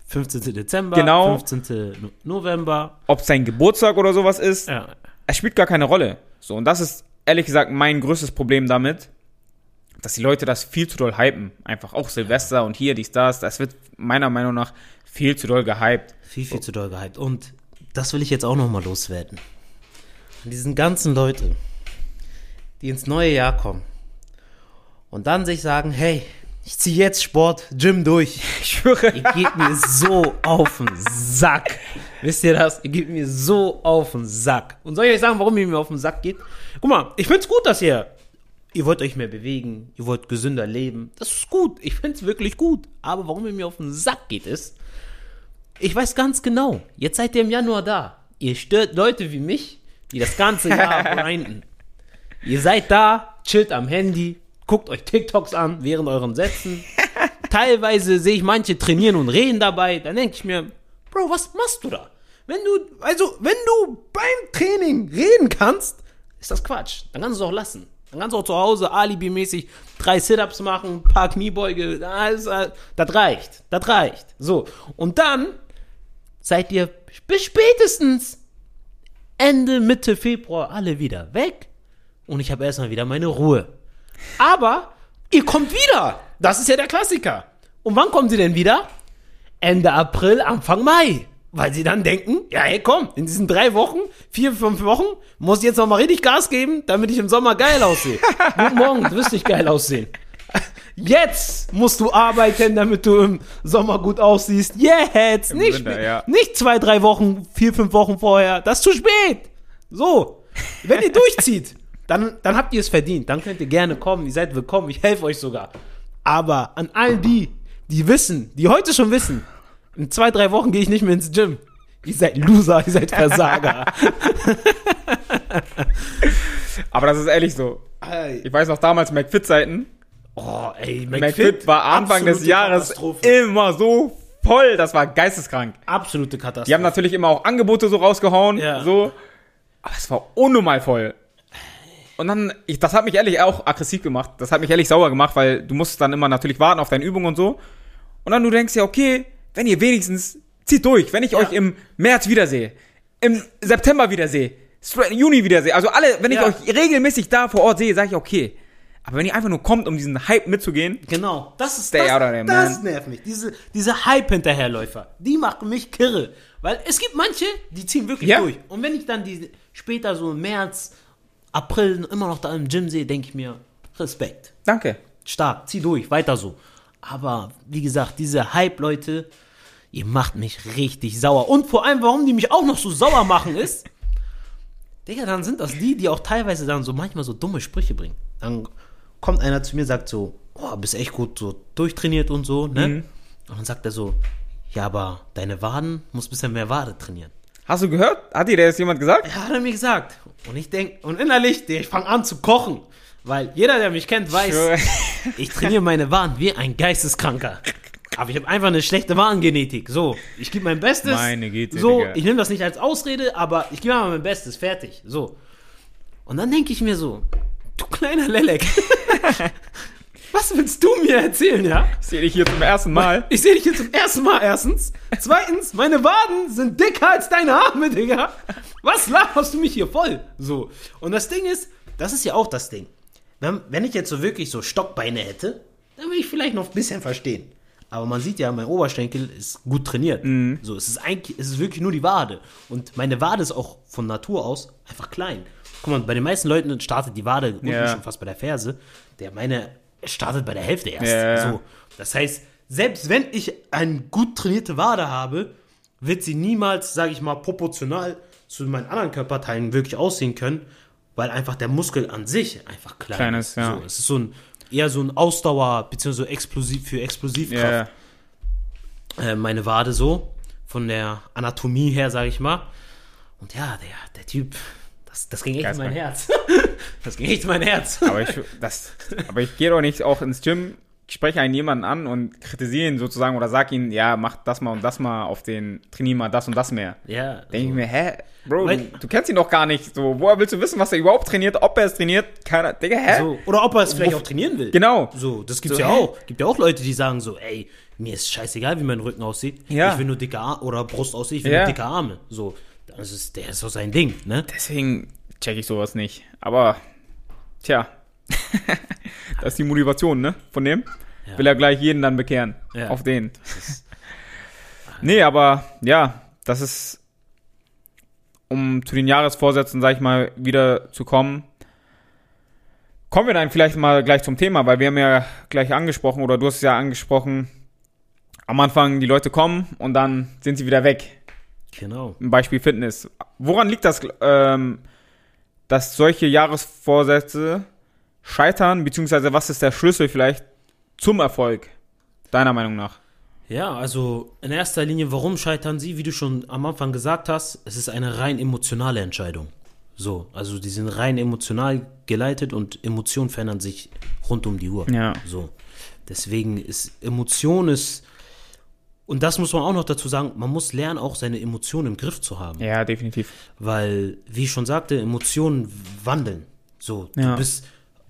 15. Dezember, Genau. 15. No- November. ob es dein Geburtstag oder sowas ist, Ja. es spielt gar keine Rolle. So, und das ist ehrlich gesagt mein größtes Problem damit, dass die Leute das viel zu doll hypen. Einfach auch Silvester und hier, dies, das. Das wird meiner Meinung nach viel zu doll gehypt. Viel, viel zu doll gehypt. Und das will ich jetzt auch nochmal loswerden. An diesen ganzen Leute, die ins neue Jahr kommen und dann sich sagen, hey, ich ziehe jetzt Sport, Gym durch. <laughs> Ich schwöre. Ihr geht mir so auf den Sack. Wisst ihr das? Ihr geht mir so auf den Sack. Und soll ich euch sagen, warum ihr mir auf den Sack geht? Guck mal, ich find's gut, dass ihr, ihr wollt euch mehr bewegen, ihr wollt gesünder leben. Das ist gut. Ich find's wirklich gut. Aber warum ihr mir auf den Sack geht, ist, ich weiß ganz genau, jetzt seid ihr im Januar da. Ihr stört Leute wie mich, die das ganze Jahr <laughs> grinden. Ihr seid da, chillt am Handy, guckt euch TikToks an während euren Sätzen. <laughs> Teilweise sehe ich manche trainieren und reden dabei. Dann denke ich mir, Bro, was machst du da? Wenn du, also, wenn du beim Training reden kannst, ist das Quatsch. Dann kannst du es auch lassen. Dann kannst du auch zu Hause alibimäßig drei Sit-Ups machen, ein paar Kniebeuge. Das, äh, das reicht. Das reicht. So. Und dann seid ihr bis spätestens Ende, Mitte Februar alle wieder weg. Und ich habe erstmal wieder meine Ruhe. Aber ihr kommt wieder. Das ist ja der Klassiker. Und wann kommen sie denn wieder? Ende April, Anfang Mai. Weil sie dann denken, ja, hey, komm, in diesen drei Wochen, vier, fünf Wochen, muss ich jetzt nochmal richtig Gas geben, damit ich im Sommer geil aussehe. <laughs> Guten Morgen, du wirst nicht geil aussehen. Jetzt musst du arbeiten, damit du im Sommer gut aussiehst. Jetzt, nicht, Winter, ja. nicht zwei, drei Wochen, vier, fünf Wochen vorher. Das ist zu spät. So, wenn ihr durchzieht, <laughs> dann, dann habt ihr es verdient. Dann könnt ihr gerne kommen. Ihr seid willkommen. Ich helfe euch sogar. Aber an all die, die wissen, die heute schon wissen, in zwei, drei Wochen gehe ich nicht mehr ins Gym. Ihr seid Loser, ihr seid Versager. <laughs> Aber das ist ehrlich so. Ich weiß noch damals McFit-Zeiten. Oh, ey, McFit war Anfang des Jahres immer so voll. Das war geisteskrank. Absolute Katastrophe. Die haben natürlich immer auch Angebote so rausgehauen. Ja. So. Aber es war unnormal voll. Und dann, ich, das hat mich ehrlich auch aggressiv gemacht. Das hat mich ehrlich sauer gemacht, weil du musst dann immer natürlich warten auf deine Übung und so. Und dann du denkst ja, okay, wenn ihr wenigstens zieht durch, wenn ich euch im März wiedersehe, im September wiedersehe, Juni wiedersehe, also alle, wenn ich Ja. euch regelmäßig da vor Ort sehe, sage ich okay. Aber wenn ihr einfach nur kommt, um diesen Hype mitzugehen, Genau, das ist Stay das, out of there, das nervt mich. Diese, diese Hype-Hinterherläufer, die machen mich kirre. Weil es gibt manche, die ziehen wirklich Ja. durch. Und wenn ich dann die später so im März, April immer noch da im Gym sehe, denke ich mir, Respekt. danke. Stark, zieh durch, weiter so. Aber wie gesagt, diese Hype-Leute, ihr macht mich richtig sauer. Und vor allem, warum die mich auch noch so sauer machen, ist, <laughs> Digga, dann sind das die, die auch teilweise dann so manchmal so dumme Sprüche bringen. Dann kommt einer zu mir, sagt so, oh, bist echt gut so durchtrainiert und so, ne? Mhm. Und dann sagt er so, ja, aber deine Waden, muss bisschen mehr Wade trainieren. Hast du gehört? Hat dir das jemand gesagt? Ja, hat er mir gesagt. Und ich denk, und innerlich, ich fange an zu kochen. Weil jeder, der mich kennt, weiß, Schwöre. <laughs> ich trainiere meine Waden wie ein Geisteskranker. Aber ich habe einfach eine schlechte Warengenetik. So, ich gebe mein Bestes. Meine Güte, So, Digga. ich nehme das nicht als Ausrede, aber ich gebe einfach mein Bestes. Fertig. So. Und dann denke ich mir so, du kleiner Lelek. Was willst du mir erzählen, ja? Ich sehe dich hier zum ersten Mal. Ich sehe dich hier zum ersten Mal erstens. Zweitens, meine Waden sind dicker als deine Arme, Digga. Was laberst du mich hier voll? So. Und das Ding ist, das ist ja auch das Ding. Wenn, wenn ich jetzt so wirklich so Stockbeine hätte, dann würde ich vielleicht noch ein bisschen verstehen. aber man sieht ja, mein Oberschenkel ist gut trainiert. Mhm. So, es ist eigentlich, es ist wirklich nur die Wade. Und meine Wade ist auch von Natur aus einfach klein. Guck mal, bei den meisten Leuten startet die Wade unten Ja. schon fast bei der Ferse. Der meine startet bei der Hälfte erst. Ja. So, das heißt, selbst wenn ich eine gut trainierte Wade habe, wird sie niemals, sage ich mal, proportional zu meinen anderen Körperteilen wirklich aussehen können, weil einfach der Muskel an sich einfach klein, Klein ist, ja. So, es ist so ein eher so ein Ausdauer bzw. explosiv für Explosivkraft Ja, äh, meine Wade so, von der Anatomie her, sage ich mal. Und ja, der, der Typ, das, das ging echt in mein. Herz. <laughs> das ging echt in mein Herz. aber ich, das, aber ich gehe doch nicht auch ins Gym, spreche einen jemanden an und kritisiere ihn sozusagen oder sag ihm, ja, mach das mal und das mal auf den, trainier mal das und das mehr. Ja, Denke ich so. mir, hä? Bro, Weil- du, du kennst ihn doch gar nicht. So, woher willst du wissen, was er überhaupt trainiert, ob er es trainiert? Keiner. Digga, hä? so. Oder ob er es vielleicht Wo- auch trainieren will. Genau. So, das gibt's So, ja hä? auch. Gibt ja auch Leute, die sagen so, ey, mir ist scheißegal, wie mein Rücken aussieht. Ja. Ich will nur dicke Arme oder Brust aussieht, ich will Ja. nur dicke Arme. So, das ist, der ist so sein Ding, ne? Deswegen check ich sowas nicht. Aber, tja. <laughs> das ist die Motivation, ne? Von dem. Ja. Will er gleich jeden dann bekehren. Ja. Auf den. <laughs> nee, aber ja, das ist, um zu den Jahresvorsätzen, sag ich mal, wieder zu kommen. Kommen wir dann vielleicht mal gleich zum Thema, weil wir haben ja gleich angesprochen, oder du hast es ja angesprochen, am Anfang die Leute kommen und dann sind sie wieder weg. Genau. Ein Beispiel Fitness. Woran liegt das, ähm, dass solche Jahresvorsätze scheitern, beziehungsweise was ist der Schlüssel vielleicht zum Erfolg, deiner Meinung nach? Ja, also in erster Linie, warum scheitern sie? Wie du schon am Anfang gesagt hast, es ist eine rein emotionale Entscheidung. So, also die sind rein emotional geleitet und Emotionen verändern sich rund um die Uhr. Ja. So. Deswegen ist Emotion ist, und das muss man auch noch dazu sagen, man muss lernen, auch seine Emotionen im Griff zu haben. Ja, definitiv. Weil, wie ich schon sagte, Emotionen wandeln. So, Ja. du bist,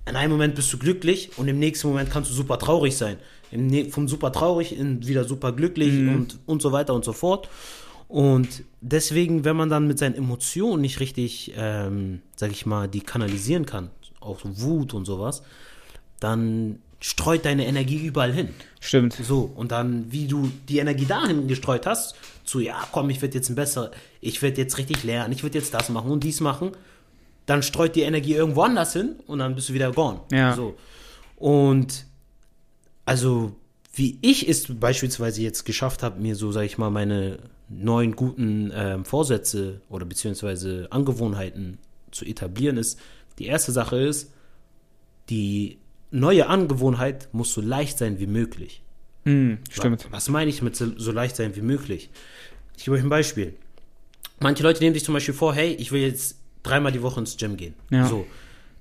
in einem Moment bist du glücklich und im nächsten Moment kannst du super traurig sein. Im, vom super traurig in wieder super glücklich und, und so weiter und so fort. Und deswegen, wenn man dann mit seinen Emotionen nicht richtig, ähm, sag ich mal, die kanalisieren kann, auch Wut und sowas, dann streut deine Energie überall hin. Stimmt. So, und dann, wie du die Energie dahin gestreut hast, zu, ja, komm, ich werde jetzt ein besser, ich werde jetzt richtig lernen, ich werde jetzt das machen und dies machen, dann streut die Energie irgendwo anders hin und dann bist du wieder gone. Ja. So. Und, also, wie ich es beispielsweise jetzt geschafft habe, mir so, sag ich mal, meine neuen guten ähm, Vorsätze oder beziehungsweise Angewohnheiten zu etablieren, ist, die erste Sache ist, die neue Angewohnheit muss so leicht sein wie möglich. Hm, stimmt. Was meine ich mit so, so leicht sein wie möglich? Ich gebe euch ein Beispiel. Manche Leute nehmen sich zum Beispiel vor, hey, ich will jetzt dreimal die Woche ins Gym gehen. Ja. So.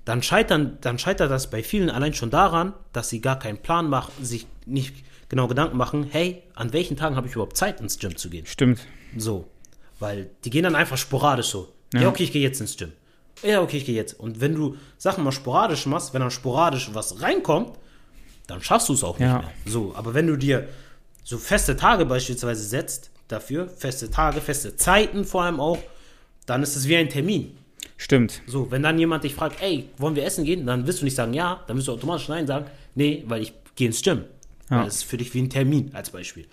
Dann scheitern, dann scheitert das bei vielen allein schon daran, dass sie gar keinen Plan machen, sich nicht genau Gedanken machen, hey, an welchen Tagen habe ich überhaupt Zeit ins Gym zu gehen? Stimmt. So. Weil die gehen dann einfach sporadisch so. Ja, Ja. okay, ich gehe jetzt ins Gym. Ja, okay, ich gehe jetzt. Und wenn du Sachen mal sporadisch machst, wenn dann sporadisch was reinkommt, dann schaffst du es auch nicht Ja. mehr. So, aber wenn du dir so feste Tage beispielsweise setzt, dafür, feste Tage, feste Zeiten vor allem auch, dann ist es wie ein Termin. Stimmt. So, wenn dann jemand dich fragt, ey, wollen wir essen gehen? Dann wirst du nicht sagen ja, dann wirst du automatisch nein sagen, nee, weil ich gehe ins Gym. Ja. Es ist für dich wie ein Termin als Beispiel.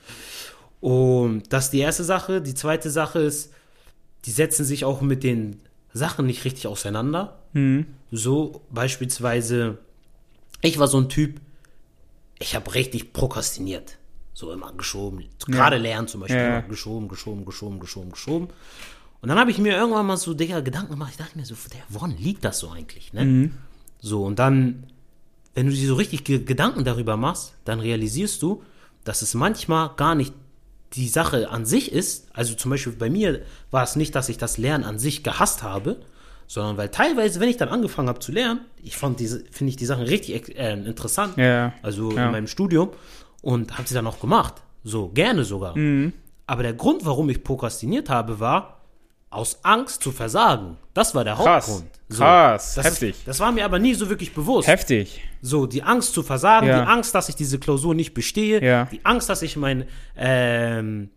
Und das ist die erste Sache. Die zweite Sache ist, die setzen sich auch mit den Sachen nicht richtig auseinander. So beispielsweise, ich war so ein Typ, ich habe richtig prokrastiniert. So immer geschoben. Gerade lernen zum Beispiel. Ja, ja. Geschoben, geschoben, geschoben, geschoben, geschoben. Und dann habe ich mir irgendwann mal so, Digga, Gedanken gemacht. Ich dachte mir so, der, woran liegt das so eigentlich? Ne? So, und dann, wenn du dir so richtig ge Gedanken darüber machst, dann realisierst du, dass es manchmal gar nicht die Sache an sich ist. Also zum Beispiel bei mir war es nicht, dass ich das Lernen an sich gehasst habe, sondern weil teilweise, wenn ich dann angefangen habe zu lernen, ich fand diese, finde ich die Sachen richtig äh, interessant. Ja. Also Ja. in meinem Studium und habe sie dann auch gemacht. So, gerne sogar. Mhm. Aber der Grund, warum ich prokrastiniert habe, war aus Angst zu versagen. Das war der Krass. Hauptgrund. Krass. das Heftig. Ist, das war mir aber nie so wirklich bewusst. Heftig. So, die Angst zu versagen, Ja. die Angst, dass ich diese Klausur nicht bestehe, Ja. die Angst, dass ich mein, ähm,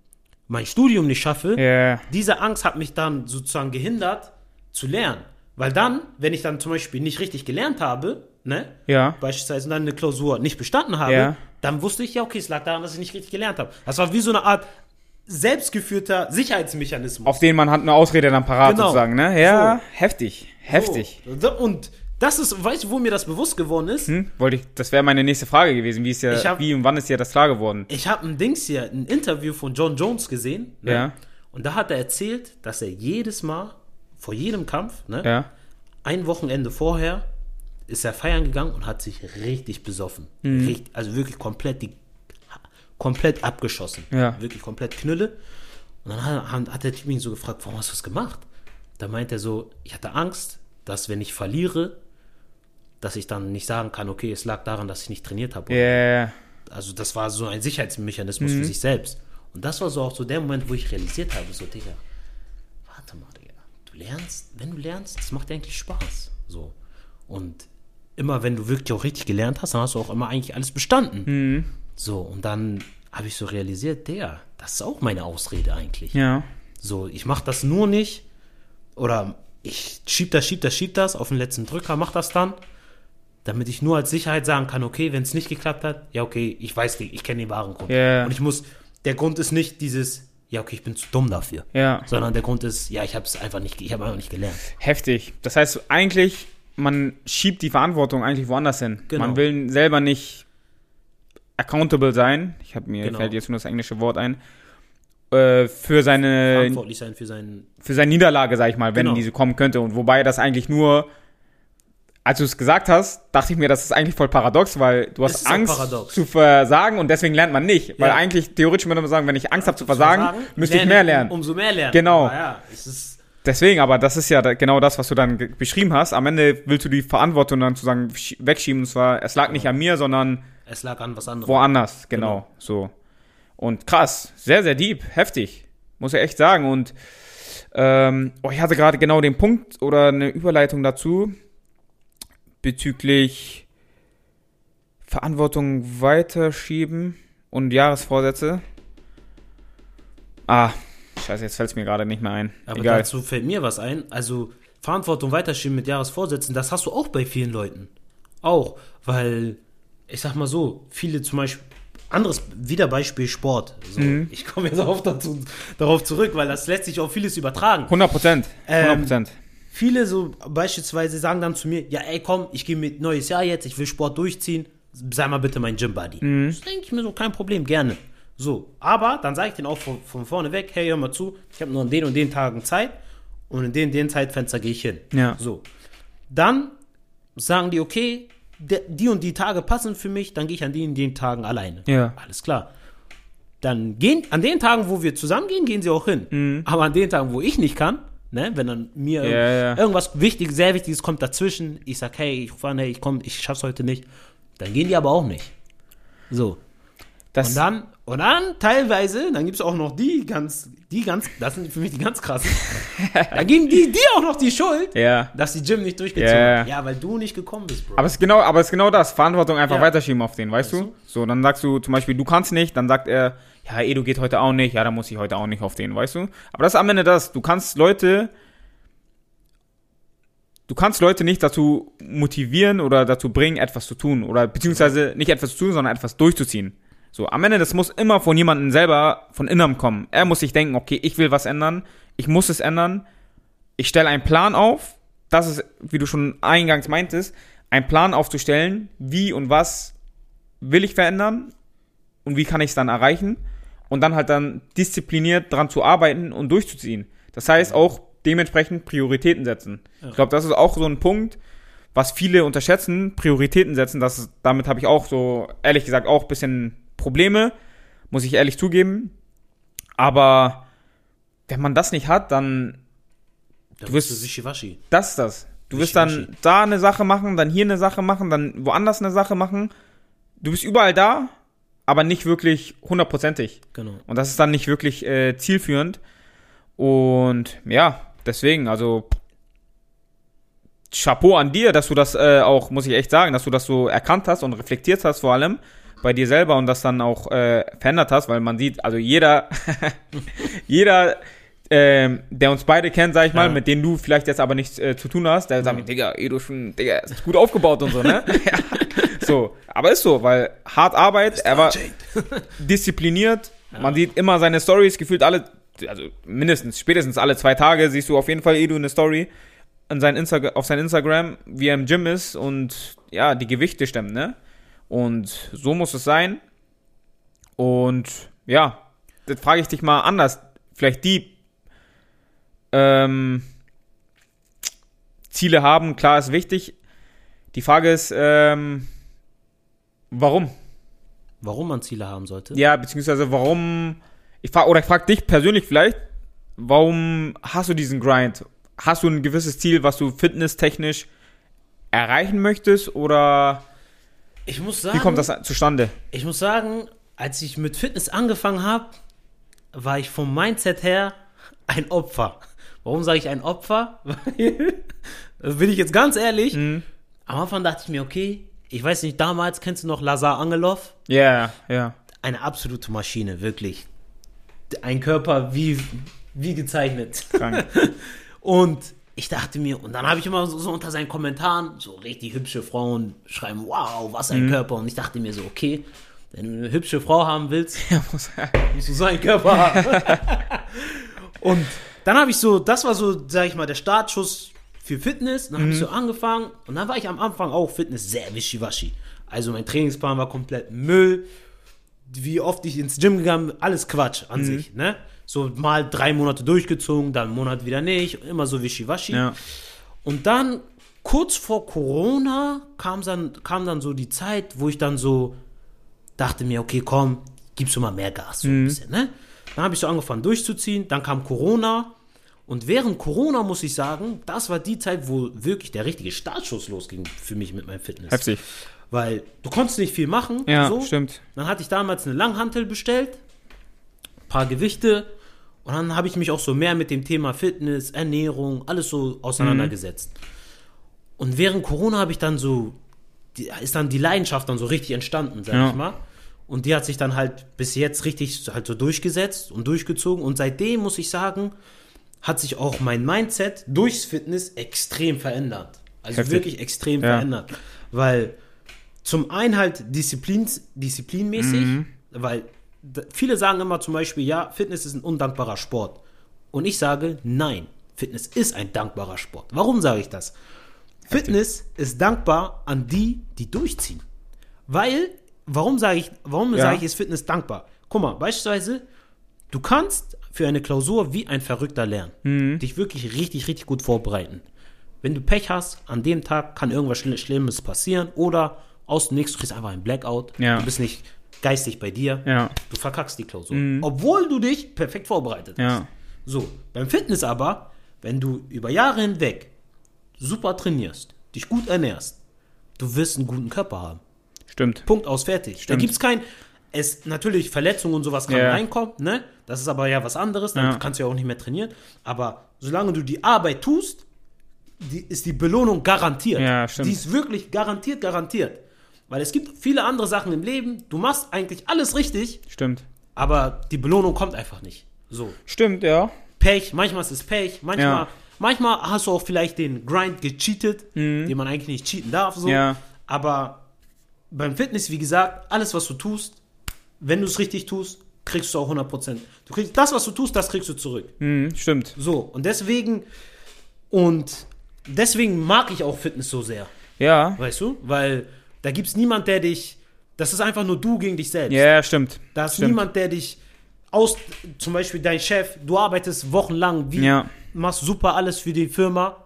mein Studium nicht schaffe, Ja. diese Angst hat mich dann sozusagen gehindert zu lernen. Weil dann, wenn ich dann zum Beispiel nicht richtig gelernt habe, ne, Ja. beispielsweise dann eine Klausur nicht bestanden habe, Ja. dann wusste ich, ja, okay, es lag daran, dass ich nicht richtig gelernt habe. Das war wie so eine Art selbstgeführter Sicherheitsmechanismus. Auf den man hat eine Ausrede dann parat Genau. sozusagen, ne? Ja, So. heftig. Heftig. So. Und das ist, weißt du, wo mir das bewusst geworden ist? Hm? Wollte ich, das wäre meine nächste Frage gewesen. Wie ist ja, hab- wie und wann ist dir das klar geworden? Ich habe ein Dings hier, ein Interview von John Jones gesehen. Ne? Ja. Und da hat er erzählt, dass er jedes Mal, vor jedem Kampf, ne, Ja. ein Wochenende vorher, ist er feiern gegangen und hat sich richtig besoffen. Mhm. Richtig, also wirklich komplett die komplett abgeschossen. Ja. Wirklich komplett Knülle. Und dann hat, hat der Typ ihn so gefragt, warum hast du das gemacht? Da meint er so, ich hatte Angst, dass wenn ich verliere, dass ich dann nicht sagen kann, okay, es lag daran, dass ich nicht trainiert habe. Ja. Also das war so ein Sicherheitsmechanismus Mhm. für sich selbst. Und das war so auch so der Moment, wo ich realisiert habe, so, Digga, warte mal, Digga, du lernst, wenn du lernst, das macht dir eigentlich Spaß. So. Und immer, wenn du wirklich auch richtig gelernt hast, dann hast du auch immer eigentlich alles bestanden. Mhm. So, und dann habe ich so realisiert, Digga, das ist auch meine Ausrede eigentlich. Ja. So, ich mache das nur nicht oder ich schieb das, schieb das, schieb das auf den letzten Drücker, mach das dann, damit ich nur als Sicherheit sagen kann, okay, wenn es nicht geklappt hat, ja, okay, ich weiß, ich kenne den wahren Grund. Ja. Und ich muss, der Grund ist nicht dieses, ja, okay, ich bin zu dumm dafür. Ja. Sondern der Grund ist, ja, ich habe es einfach nicht, ich habe einfach nicht gelernt. Heftig. Das heißt, eigentlich, man schiebt die Verantwortung eigentlich woanders hin. Genau. Man will selber nicht accountable sein. Ich habe mir Genau. fällt jetzt nur das englische Wort ein. Äh, für seine Verantwortlich sein für seinen, für seine Niederlage, sag ich mal, wenn Genau. diese kommen könnte. Und wobei das eigentlich nur, als du es gesagt hast, dachte ich mir, das ist eigentlich voll paradox, weil du hast Angst zu versagen und deswegen lernt man nicht. Weil Ja. eigentlich theoretisch würde man sagen, wenn ich Angst habe zu versagen, Versagen, müsste ich mehr lernen. Umso mehr lernen. Genau. Aber ja, Deswegen, aber das ist ja genau das, was du dann beschrieben hast. Am Ende willst du die Verantwortung dann sozusagen sch- wegschieben. Und zwar, es lag nicht an mir, sondern es lag an was anderem. woanders. Genau, so. Und krass, sehr, sehr deep, heftig. Muss ich echt sagen. Und ähm, oh, ich hatte gerade genau den Punkt oder eine Überleitung dazu bezüglich Verantwortung weiterschieben und Jahresvorsätze. Ah, scheiße, jetzt fällt es mir gerade nicht mehr ein. Aber Egal. dazu fällt mir was ein. Also Verantwortung weiterschieben mit Jahresvorsätzen, das hast du auch bei vielen Leuten. Auch, weil, ich sag mal so, viele zum Beispiel, anderes, wieder Beispiel Sport. So, Mhm. Ich komme jetzt auch dazu, darauf zurück, weil das lässt sich auf vieles übertragen. 100 Prozent. 100 Ähm, Prozent. Viele so beispielsweise sagen dann zu mir, ja ey komm, ich gehe mit neues Jahr jetzt, ich will Sport durchziehen, sei mal bitte mein Gym-Buddy. Das denke ich mir so, kein Problem, gerne. So, aber dann sage ich denen auch von, von vorne weg, hey, hör mal zu, ich habe nur an den und den Tagen Zeit und in den den Zeitfenster gehe ich hin. Ja. So, dann sagen die, okay, die und die Tage passen für mich, dann gehe ich an den und den Tagen alleine. Ja. Alles klar. Dann gehen, an den Tagen, wo wir zusammen gehen, gehen sie auch hin. Mhm. Aber an den Tagen, wo ich nicht kann, ne, wenn dann mir Ja, ja. irgendwas wichtiges, sehr wichtiges kommt dazwischen, ich sag, hey, ich an, hey, ich komm, ich schaff's heute nicht, dann gehen die aber auch nicht. So. Das, Und dann, und dann teilweise, dann gibt's auch noch die ganz, die ganz, das sind für mich die ganz krassen. dann geben die dir auch noch die Schuld, ja. dass die Gym nicht durchgezogen Ja. hat. Ja, weil du nicht gekommen bist, Bro. Aber es ist genau, aber es ist genau das. Verantwortung einfach Ja. weiterschieben auf den, weißt Weißt du? So, dann sagst du zum Beispiel, du kannst nicht, dann sagt er, ja, Edu geht heute auch nicht, ja, dann muss ich heute auch nicht auf den, weißt du? Aber das ist am Ende das. Du kannst Leute, du kannst Leute nicht dazu motivieren oder dazu bringen, etwas zu tun. Oder beziehungsweise nicht etwas zu tun, sondern etwas durchzuziehen. So, am Ende, das muss immer von jemandem selber von innerem kommen. Er muss sich denken, okay, ich will was ändern, ich muss es ändern, ich stelle einen Plan auf. Das ist, wie du schon eingangs meintest, einen Plan aufzustellen, wie und was will ich verändern und wie kann ich es dann erreichen und dann halt dann diszipliniert dran zu arbeiten und durchzuziehen. Das heißt auch dementsprechend Prioritäten setzen. Ich glaube, das ist auch so ein Punkt, was viele unterschätzen, Prioritäten setzen. Das ist, damit habe ich auch so, ehrlich gesagt, auch ein bisschen Probleme, muss ich ehrlich zugeben. Aber wenn man das nicht hat, dann da du wirst- du Wischiwaschi. das ist das. Du wirst dann da eine Sache machen, dann hier eine Sache machen, dann woanders eine Sache machen. Du bist überall da, aber nicht wirklich hundertprozentig. Genau. Und das ist dann nicht wirklich äh, zielführend. Und ja, deswegen, also Chapeau an dir, dass du das äh, auch, muss ich echt sagen, dass du das so erkannt hast und reflektiert hast vor allem bei dir selber und das dann auch äh, verändert hast, weil man sieht, also jeder, <laughs> jeder ähm, der uns beide kennt, sag ich mal, Ja. mit denen du vielleicht jetzt aber nichts äh, zu tun hast, der sagt mir, Digga, Edo schon, Digga, ist gut aufgebaut und so, ne? <laughs> ja. So, aber ist so, weil hart Arbeit, er war <laughs> diszipliniert, man sieht immer seine Stories, gefühlt alle, also mindestens, spätestens alle zwei Tage siehst du auf jeden Fall Edu eine Story an sein Insta auf sein Instagram, wie er im Gym ist und ja, die Gewichte stemmt, ne? Und so muss es sein. Und ja, das frage ich dich mal anders. Vielleicht die ähm, Ziele haben, klar ist wichtig. Die Frage ist, ähm, warum? Warum man Ziele haben sollte? Ja, beziehungsweise warum, ich frage, oder ich frage dich persönlich vielleicht, warum hast du diesen Grind? Hast du ein gewisses Ziel, was du fitnesstechnisch erreichen möchtest oder Ich muss sagen, wie kommt das zustande? ich muss sagen, als ich mit Fitness angefangen habe, war ich vom Mindset her ein Opfer. Warum sage ich ein Opfer? <laughs> Weil, bin ich jetzt ganz ehrlich, Mhm. am Anfang dachte ich mir, okay, ich weiß nicht, damals kennst du noch Lazar Angelov? Ja, ja. Eine absolute Maschine, wirklich. Ein Körper wie, wie gezeichnet. Krank. <laughs> Und ich dachte mir, und dann habe ich immer so, so unter seinen Kommentaren so richtig hübsche Frauen schreiben, wow, was Mhm. ein Körper. Und ich dachte mir so, okay, wenn du eine hübsche Frau haben willst, <laughs> ja, muss, musst du so einen Körper haben. <laughs> und dann habe ich so, das war so, sag ich mal, der Startschuss für Fitness. Dann habe ich so angefangen und dann war ich am Anfang auch Fitness sehr wischiwaschi. Also mein Trainingsplan war komplett Müll. Wie oft ich ins Gym gegangen bin, alles Quatsch an sich, ne? So mal drei Monate durchgezogen, dann einen Monat wieder nicht, immer so wischiwaschi. ja. Und dann, kurz vor Corona, kam dann, kam dann so die Zeit, wo ich dann so dachte mir, okay, komm, gibst du mal mehr Gas, so ein bisschen, ne? Dann habe ich so angefangen durchzuziehen, dann kam Corona. Und während Corona, muss ich sagen, das war die Zeit, wo wirklich der richtige Startschuss losging für mich mit meinem Fitness. Heftig. Weil du konntest nicht viel machen. Ja, so. stimmt. Dann hatte ich damals eine Langhantel bestellt, paar Gewichte und dann habe ich mich auch so mehr mit dem Thema Fitness, Ernährung, alles so auseinandergesetzt. Und während Corona habe ich dann so, die, ist dann die Leidenschaft dann so richtig entstanden, sag Ja. ich mal. Und die hat sich dann halt bis jetzt richtig halt so durchgesetzt und durchgezogen. Und seitdem muss ich sagen, hat sich auch mein Mindset durchs Fitness extrem verändert. Also Heftig. wirklich extrem Ja. verändert. Weil zum einen halt Disziplins, disziplinmäßig, Mhm. weil viele sagen immer zum Beispiel, ja, Fitness ist ein undankbarer Sport. Und ich sage, nein, Fitness ist ein dankbarer Sport. Warum sage ich das? Fitness ist dankbar an die, die durchziehen. Weil, warum sage ich, warum Ja. sage ich, ist Fitness dankbar? Guck mal, beispielsweise, du kannst für eine Klausur wie ein Verrückter lernen. Mhm. Dich wirklich richtig, richtig gut vorbereiten. Wenn du Pech hast, an dem Tag kann irgendwas Schli- Schlimmes passieren oder aus dem Nichts, du kriegst einfach ein Blackout. Ja. Du bist nicht geistig bei dir. Ja. Du verkackst die Klausur. Obwohl du dich perfekt vorbereitet hast. Ja. So, beim Fitness aber, wenn du über Jahre hinweg super trainierst, dich gut ernährst, du wirst einen guten Körper haben. Stimmt. Punkt aus, fertig. Da Stimmt. gibt es kein, es, natürlich Verletzungen und sowas kann Ja. reinkommen, ne? Das ist aber ja was anderes, dann Ja. kannst du ja auch nicht mehr trainieren. Aber solange du die Arbeit tust, die, ist die Belohnung garantiert. Ja, stimmt. Die ist wirklich garantiert, garantiert. Weil es gibt viele andere Sachen im Leben, du machst eigentlich alles richtig, Stimmt. aber die Belohnung kommt einfach nicht. So. Stimmt, ja. Pech, manchmal ist es Pech, manchmal, Ja. manchmal hast du auch vielleicht den Grind gecheatet, den man eigentlich nicht cheaten darf. So. Mhm. Ja. Aber beim Fitness, wie gesagt, alles, was du tust, wenn du es richtig tust, kriegst du auch 100%. Du kriegst das, was du tust, das kriegst du zurück. Mhm, stimmt. So, und deswegen, und deswegen mag ich auch Fitness so sehr, Ja. weißt du? Weil da gibt es niemand, der dich, das ist einfach nur du gegen dich selbst. Ja, stimmt. Da ist Stimmt. niemand, der dich aus, zum Beispiel dein Chef, du arbeitest wochenlang, wie, Ja. machst super alles für die Firma,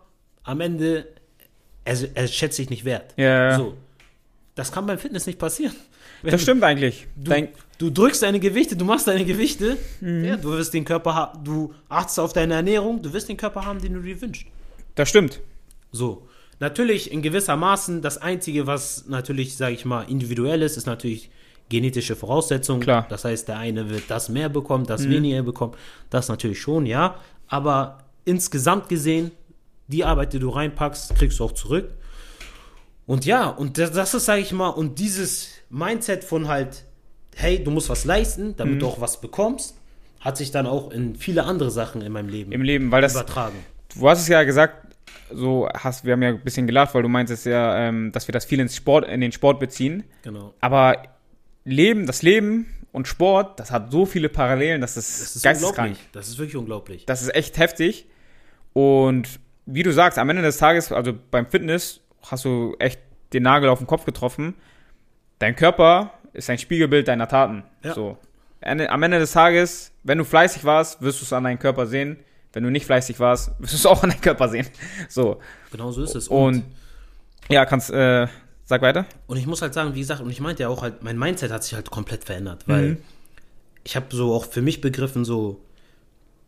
am Ende, er, er schätzt dich nicht wert. Ja, ja. So. Das kann beim Fitness nicht passieren. <laughs> Wenn Das stimmt eigentlich. Du, Dein, du drückst deine Gewichte, du machst deine Gewichte, Mhm. ja, du wirst den Körper haben, du achtest auf deine Ernährung, du wirst den Körper haben, den du dir wünschst. das stimmt. So. Natürlich in gewisser Maßen, das Einzige, was natürlich, sage ich mal, individuell ist, ist natürlich genetische Voraussetzungen. Klar. Mhm. Das heißt, der eine wird das mehr bekommen, das weniger bekommen. Das natürlich schon, ja. Aber insgesamt gesehen, die Arbeit, die du reinpackst, kriegst du auch zurück. Und ja, und das, das ist, sage ich mal, und dieses Mindset von halt, hey, du musst was leisten, damit Mhm. du auch was bekommst, hat sich dann auch in viele andere Sachen in meinem Leben Im Leben, weil das, übertragen. du hast es ja gesagt, so hast, wir haben ja ein bisschen gelacht, weil du meintest ja, ähm, dass wir das viel ins Sport, in den Sport beziehen. Genau. Aber Leben, das Leben und Sport, das hat so viele Parallelen, dass das, Das ist geisteskrank. Das ist wirklich unglaublich. Das ist echt heftig. Und wie du sagst, am Ende des Tages, also beim Fitness, hast du echt den Nagel auf den Kopf getroffen. Dein Körper ist ein Spiegelbild deiner Taten. Ja. So. Am Ende des Tages, wenn du fleißig warst, wirst du es an deinem Körper sehen. Wenn du nicht fleißig warst, wirst du es auch an deinem Körper sehen. So. Genau so ist es. Und ja, kannst, äh, sag weiter. Und ich muss halt sagen, wie gesagt, und ich meinte ja auch halt, mein Mindset hat sich halt komplett verändert, weil Mhm. ich habe so auch für mich begriffen, so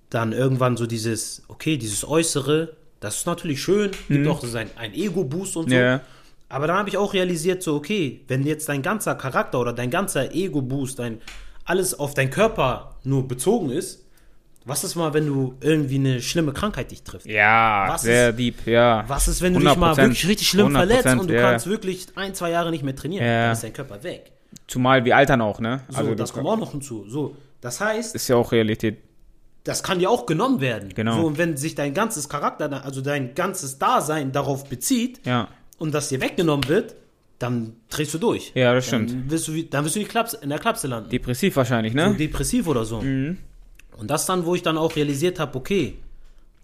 dann irgendwann so dieses, okay, dieses Äußere, das ist natürlich schön, gibt auch so sein, ein Ego-Boost und so. Mhm. Ja. Aber dann habe ich auch realisiert, so, okay, wenn jetzt dein ganzer Charakter oder dein ganzer Ego-Boost, dein, alles auf deinen Körper nur bezogen ist, was ist mal, wenn du irgendwie eine schlimme Krankheit dich trifft? Ja, Was sehr ist- deep, ja. Was ist, wenn du dich mal 100%, wirklich richtig schlimm verletzt 100%, und du ja. kannst wirklich ein, zwei Jahre nicht mehr trainieren? Ja. Dann ist dein Körper weg. Zumal wir altern auch, ne? So, also das kommt auch noch hinzu. So, das heißt, ist ja auch Realität. das kann dir auch genommen werden. Genau. So, und wenn sich dein ganzes Charakter, also dein ganzes Dasein darauf bezieht Ja. und das dir weggenommen wird, dann drehst du durch. Ja, das stimmt. Dann wirst du, dann wirst du in, Klaps, in der Klapse landen. Depressiv wahrscheinlich, so ne? depressiv oder so. Mhm. Und das dann, wo ich dann auch realisiert habe, okay,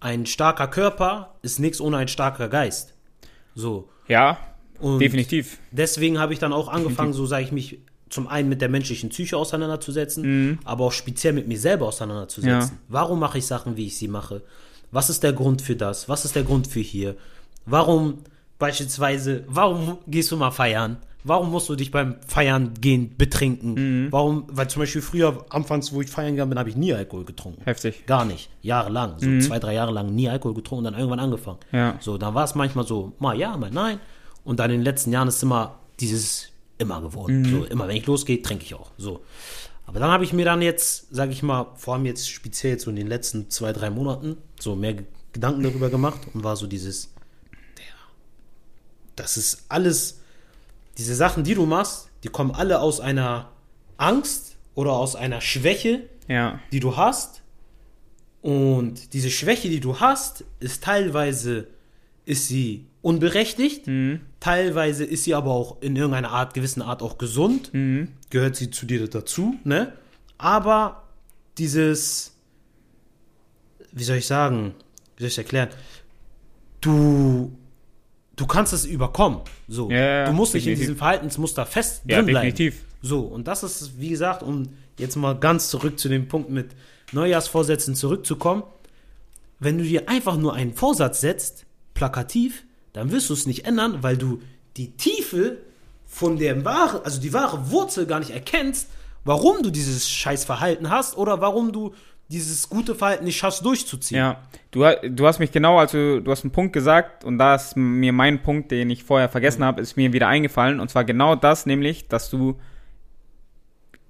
ein starker Körper ist nichts ohne ein starker Geist. So. Ja, Und definitiv. deswegen habe ich dann auch angefangen, so sage ich mich zum einen mit der menschlichen Psyche auseinanderzusetzen, aber auch speziell mit mir selber auseinanderzusetzen. Ja. Warum mache ich Sachen, wie ich sie mache? Was ist der Grund für das? Was ist der Grund für hier? Warum beispielsweise, warum gehst du mal feiern? Warum musst du dich beim Feiern gehen betrinken? Warum, weil zum Beispiel früher, anfangs, wo ich feiern gegangen bin, habe ich nie Alkohol getrunken. Heftig. Gar nicht. Jahrelang. So zwei, drei Jahre lang nie Alkohol getrunken und dann irgendwann angefangen. Ja. So, dann war es manchmal so, mal ja, mal nein. Und dann in den letzten Jahren ist immer dieses immer geworden. So, immer wenn ich losgehe, trinke ich auch. So. Aber dann habe ich mir dann jetzt, sage ich mal, vor allem jetzt speziell jetzt so in den letzten zwei, drei Monaten, so mehr Ge- Gedanken darüber gemacht und war so dieses, der, das ist alles, diese Sachen, die du machst, die kommen alle aus einer Angst oder aus einer Schwäche, Ja. die du hast. Und diese Schwäche, die du hast, ist teilweise ist sie unberechtigt, teilweise ist sie aber auch in irgendeiner Art, gewissen Art auch gesund, gehört sie zu dir dazu, ne? Aber dieses, wie soll ich sagen, wie soll ich erklären, du, du kannst es überkommen, so. Ja, du musst nicht in definitiv. diesem Verhaltensmuster fest Ja, drin bleiben. definitiv. So, und das ist, wie gesagt, um jetzt mal ganz zurück zu dem Punkt mit Neujahrsvorsätzen zurückzukommen. Wenn du dir einfach nur einen Vorsatz setzt, plakativ, dann wirst du es nicht ändern, weil du die Tiefe von der wahre, also die wahre Wurzel gar nicht erkennst, warum du dieses Scheißverhalten hast oder warum du dieses gute Verhalten nicht schaffst durchzuziehen. Ja, du, du hast mich genau, also du hast einen Punkt gesagt und da ist mir mein Punkt, den ich vorher vergessen habe, ist mir wieder eingefallen und zwar genau das, nämlich, dass du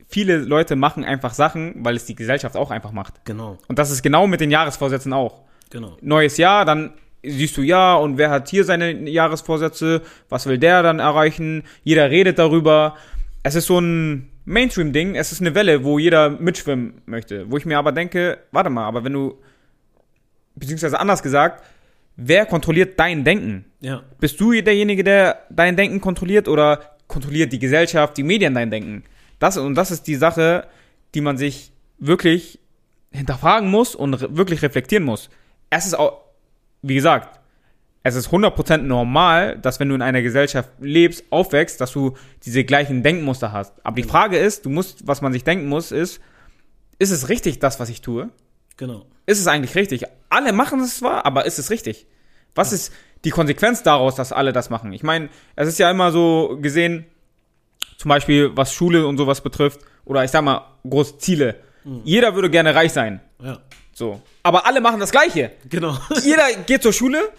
viele Leute machen einfach Sachen, weil es die Gesellschaft auch einfach macht. Genau, Und das ist genau mit den Jahresvorsätzen auch. genau. Neues Jahr, dann siehst du ja, und wer hat hier seine Jahresvorsätze, was will der dann erreichen, jeder redet darüber. Es ist so ein Mainstream-Ding, es ist eine Welle, wo jeder mitschwimmen möchte. Wo ich mir aber denke, warte mal, aber wenn du, beziehungsweise anders gesagt, wer kontrolliert dein Denken? Ja, Bist du derjenige, der dein Denken kontrolliert oder kontrolliert die Gesellschaft, die Medien dein Denken? Das, und das ist die Sache, die man sich wirklich hinterfragen muss und re wirklich reflektieren muss. Es ist auch, wie gesagt, es ist 100% normal, dass wenn du in einer Gesellschaft lebst, aufwächst, dass du diese gleichen Denkmuster hast. Aber die Frage ist, du musst, was man sich denken muss, ist, ist es richtig, das, was ich tue? genau. ist es eigentlich richtig? Alle machen es zwar, aber ist es richtig? Was ist die Konsequenz daraus, dass alle das machen? Ich meine, es ist ja immer so gesehen, zum Beispiel was Schule und sowas betrifft, oder ich sag mal, große Ziele. Jeder würde gerne reich sein. Ja, So. Aber alle machen das Gleiche. genau. Jeder geht zur Schule,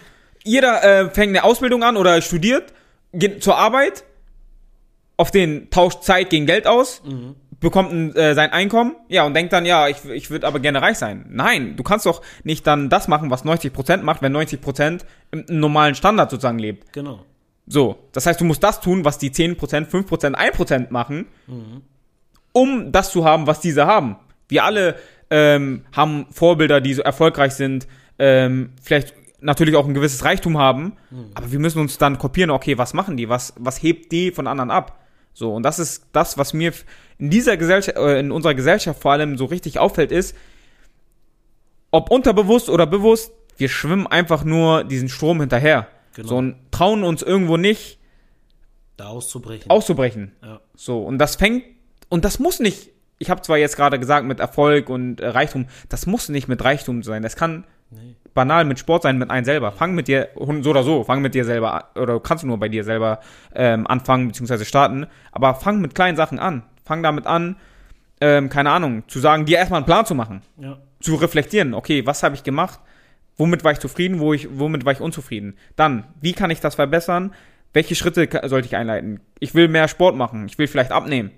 jeder äh, fängt eine Ausbildung an oder studiert, geht zur Arbeit, auf den tauscht Zeit gegen Geld aus, bekommt ein, äh, sein Einkommen, ja, und denkt dann, ja, ich, ich würde aber gerne reich sein. Nein, du kannst doch nicht dann das machen, was 90% macht, wenn 90% im, im normalen Standard sozusagen lebt. genau. So, das heißt, du musst das tun, was die 10%, 5%, 1% machen, um das zu haben, was diese haben. Wir alle ähm, haben Vorbilder, die so erfolgreich sind, ähm, vielleicht natürlich auch ein gewisses Reichtum haben, aber wir müssen uns dann kopieren, okay, was machen die, was, was hebt die von anderen ab? So, und das ist das, was mir in dieser Gesellschaft, äh, in unserer Gesellschaft vor allem so richtig auffällt, ist, ob unterbewusst oder bewusst, wir schwimmen einfach nur diesen Strom hinterher. Genau. So, und trauen uns irgendwo nicht Da auszubrechen. auszubrechen. Ja. So, und das fängt, und das muss nicht, ich habe zwar jetzt gerade gesagt mit Erfolg und äh, Reichtum, das muss nicht mit Reichtum sein. Das kann Nee. Banal mit Sport sein, mit einem selber. Fang mit dir, so oder so, fang mit dir selber an, oder kannst du nur bei dir selber ähm, anfangen, beziehungsweise starten, aber fang mit kleinen Sachen an. Fang damit an, ähm, keine Ahnung, zu sagen, dir erstmal einen Plan zu machen, Ja. zu reflektieren, okay, was habe ich gemacht, womit war ich zufrieden, wo ich, womit war ich unzufrieden. Dann, wie kann ich das verbessern, welche Schritte sollte ich einleiten? Ich will mehr Sport machen, ich will vielleicht abnehmen.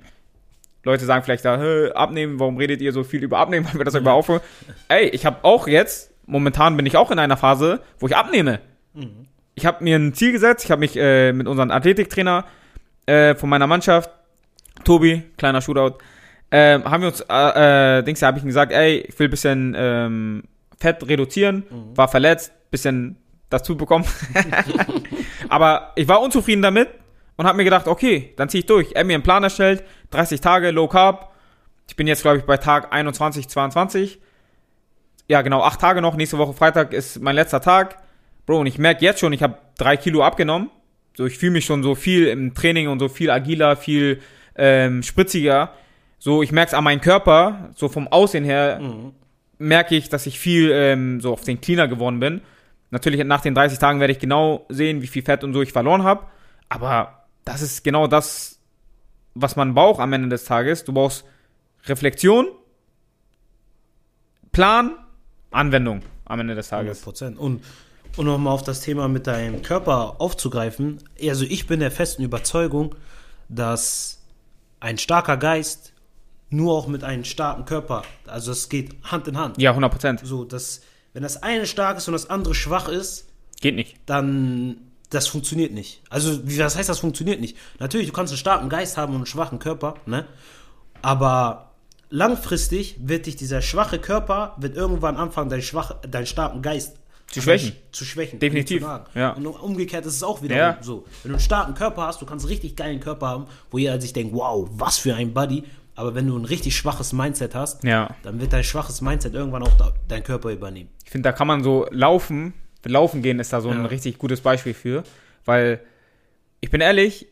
Leute sagen vielleicht da, "Hä, abnehmen, warum redet ihr so viel über abnehmen, <laughs> weil wir das über aufhören? Ey, ich habe auch jetzt, momentan bin ich auch in einer Phase, wo ich abnehme. Ich habe mir ein Ziel gesetzt, ich habe mich äh, mit unserem Athletiktrainer äh, von meiner Mannschaft, Tobi, kleiner Shootout, ähm, haben wir uns, äh, äh, Dings, habe ich ihm gesagt, ey, ich will ein bisschen ähm, Fett reduzieren, war verletzt, bisschen dazu bekommen. <laughs> Aber ich war unzufrieden damit und habe mir gedacht, okay, dann ziehe ich durch. Er hat mir einen Plan erstellt, 30 Tage Low Carb. Ich bin jetzt, glaube ich, bei Tag 21, 22. Ja, genau, acht Tage noch. Nächste Woche Freitag ist mein letzter Tag. Bro, und ich merke jetzt schon, ich habe drei Kilo abgenommen. So, ich fühle mich schon so viel im Training und so viel agiler, viel ähm, spritziger. So, ich merke es an meinem Körper, so vom Aussehen her, merke ich, dass ich viel ähm, so auf den Cleaner geworden bin. Natürlich nach den 30 Tagen werde ich genau sehen, wie viel Fett und so ich verloren habe. Aber das ist genau das, was man braucht am Ende des Tages. Du brauchst Reflexion, Plan, Anwendung am Ende des Tages. 100%. Und, und nochmal auf das Thema mit deinem Körper aufzugreifen. Also ich bin der festen Überzeugung, dass ein starker Geist nur auch mit einem starken Körper, also es geht Hand in Hand. Ja, 100 Prozent. So, dass wenn das eine stark ist und das andere schwach ist, Geht nicht. dann das funktioniert nicht. Also, wie was heißt das funktioniert nicht? Natürlich, du kannst einen starken Geist haben und einen schwachen Körper, ne? Aber langfristig wird dich dieser schwache Körper wird irgendwann anfangen, deinen schwach, deinen starken Geist Zu schwächen. Zu schwächen. Definitiv, zu ja. Und umgekehrt ist es auch wieder Ja. so. Wenn du einen starken Körper hast, du kannst einen richtig geilen Körper haben, wo jeder sich denkt, wow, was für ein Buddy. Aber wenn du ein richtig schwaches Mindset hast, Ja. dann wird dein schwaches Mindset irgendwann auch da, dein Körper übernehmen. Ich finde, da kann man so laufen, laufen gehen ist da so ein richtig gutes Beispiel für, weil ich bin ehrlich,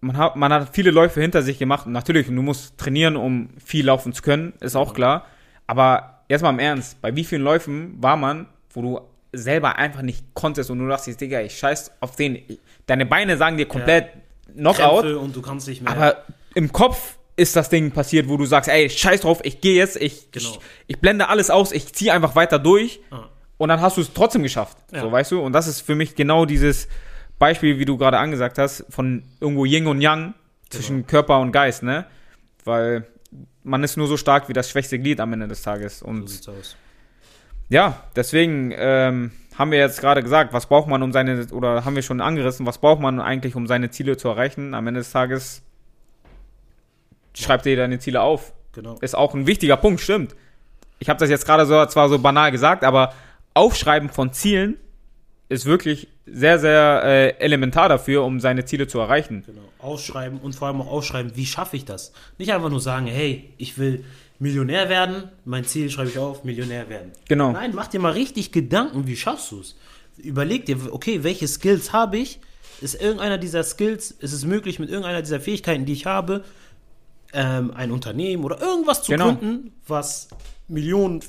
man hat, man hat viele Läufe hinter sich gemacht. Natürlich, du musst trainieren, um viel laufen zu können, ist auch klar. Aber jetzt mal im Ernst, bei wie vielen Läufen war man, wo du selber einfach nicht konntest und du dachtest, Digga, ich scheiß auf den. Deine Beine sagen dir komplett Knockout, Krämpfe und du kannst nicht mehr. aber im Kopf ist das Ding passiert, wo du sagst, ey, scheiß drauf, ich gehe jetzt, ich, Genau. ich, ich blende alles aus, ich ziehe einfach weiter durch Ah. und dann hast du es trotzdem geschafft. Ja. So, weißt du? Und das ist für mich genau dieses Beispiel, wie du gerade angesagt hast, von irgendwo Yin und Yang zwischen Genau. Körper und Geist, ne? Weil man ist nur so stark wie das schwächste Glied am Ende des Tages. so Und sieht's aus. ja, deswegen ähm, haben wir jetzt gerade gesagt, was braucht man, um seine, oder haben wir schon angerissen, was braucht man eigentlich, um seine Ziele zu erreichen? Am Ende des Tages schreib dir deine Ziele auf. Genau. Ist auch ein wichtiger Punkt, stimmt. Ich habe das jetzt gerade so, zwar so banal gesagt, aber Aufschreiben von Zielen ist wirklich sehr, sehr äh, elementar dafür, um seine Ziele zu erreichen. Genau. Ausschreiben und vor allem auch ausschreiben, wie schaffe ich das? Nicht einfach nur sagen, hey, ich will Millionär werden, mein Ziel schreibe ich auf, Millionär werden. Genau. Nein, mach dir mal richtig Gedanken, wie schaffst du es? Überleg dir, okay, welche Skills habe ich? Ist irgendeiner dieser Skills, ist es möglich, mit irgendeiner dieser Fähigkeiten, die ich habe, ähm, ein Unternehmen oder irgendwas zu Genau. gründen, was Millionen,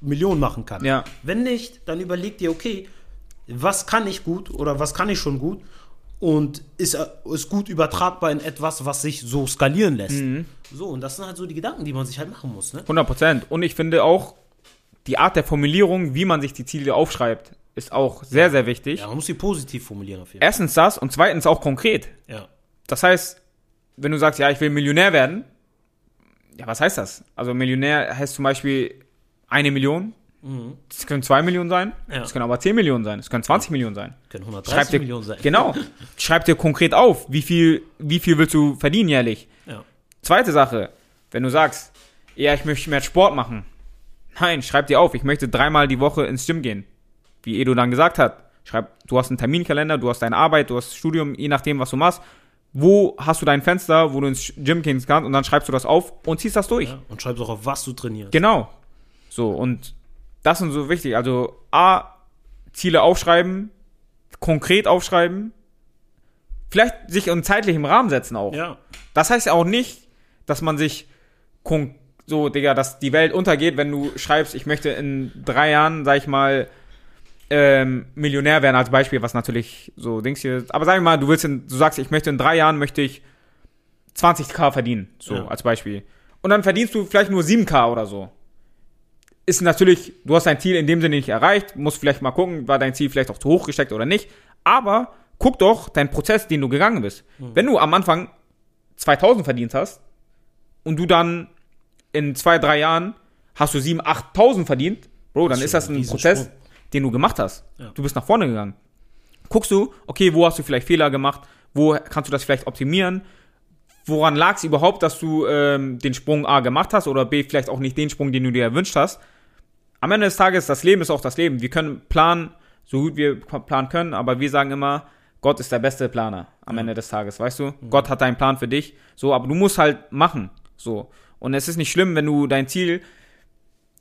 Millionen machen kann? Ja. Wenn nicht, dann überleg dir, okay, was kann ich gut oder was kann ich schon gut und ist, äh, ist gut übertragbar in etwas, was sich so skalieren lässt. Mhm. So, und das sind halt so die Gedanken, die man sich halt machen muss. Ne? 100 Prozent. Und ich finde auch, die Art der Formulierung, wie man sich die Ziele aufschreibt, ist auch sehr, sehr wichtig. Ja, man muss sie positiv formulieren auf jeden Fall. Erstens das und zweitens auch konkret. Ja. Das heißt, wenn du sagst, ja, ich will Millionär werden, ja, was heißt das? Also Millionär heißt zum Beispiel eine Million. Das können zwei Millionen sein. Mhm. Ja. Das können aber 10 Millionen sein. Das können 20 Millionen sein. Können Schreib 130 dir, Millionen sein. Genau. <laughs> Schreib dir konkret auf, wie viel, wie viel willst du verdienen jährlich. Ja. Zweite Sache, wenn du sagst, ja, ich möchte mehr Sport machen, Nein, schreib dir auf, ich möchte dreimal die Woche ins Gym gehen. Wie Edo dann gesagt hat. Schreib, du hast einen Terminkalender, du hast deine Arbeit, du hast Studium, je nachdem, was du machst. Wo hast du dein Fenster, wo du ins Gym gehen kannst und dann schreibst du das auf und ziehst das durch. Ja, und schreibst auch auf, was du trainierst. Genau. So, und das sind so wichtig. Also A, Ziele aufschreiben, konkret aufschreiben, vielleicht sich in zeitlichem Rahmen setzen auch. Ja. Das heißt ja auch nicht, dass man sich so, Digga, dass die Welt untergeht, wenn du schreibst, ich möchte in drei Jahren, sag ich mal, ähm, Millionär werden als Beispiel, was natürlich so Dings hier ist. Aber sag ich mal, du willst in, du sagst, ich möchte in drei Jahren möchte ich 20k verdienen, so Ja. als Beispiel. Und dann verdienst du vielleicht nur 7k oder so. Ist natürlich, du hast dein Ziel in dem Sinne nicht erreicht, musst vielleicht mal gucken, war dein Ziel vielleicht auch zu hoch gesteckt oder nicht. Aber guck doch deinen Prozess, den du gegangen bist. Wenn du am Anfang 2000 verdient hast und du dann in zwei, drei Jahren hast du 7.000, 8.000 verdient, Bro, dann ist ist das ein Prozess, Riesensprung. den du gemacht hast. Ja. Du bist nach vorne gegangen. Guckst du, okay, wo hast du vielleicht Fehler gemacht, wo kannst du das vielleicht optimieren, woran lag es überhaupt, dass du ähm, den Sprung A gemacht hast oder B vielleicht auch nicht den Sprung, den du dir erwünscht hast. Am Ende des Tages, das Leben ist auch das Leben. Wir können planen, so gut wir planen können, aber wir sagen immer, Gott ist der beste Planer am Ende des Tages, weißt du? Gott hat einen Plan für dich, so, aber du musst halt machen, so. Und es ist nicht schlimm, wenn du dein Ziel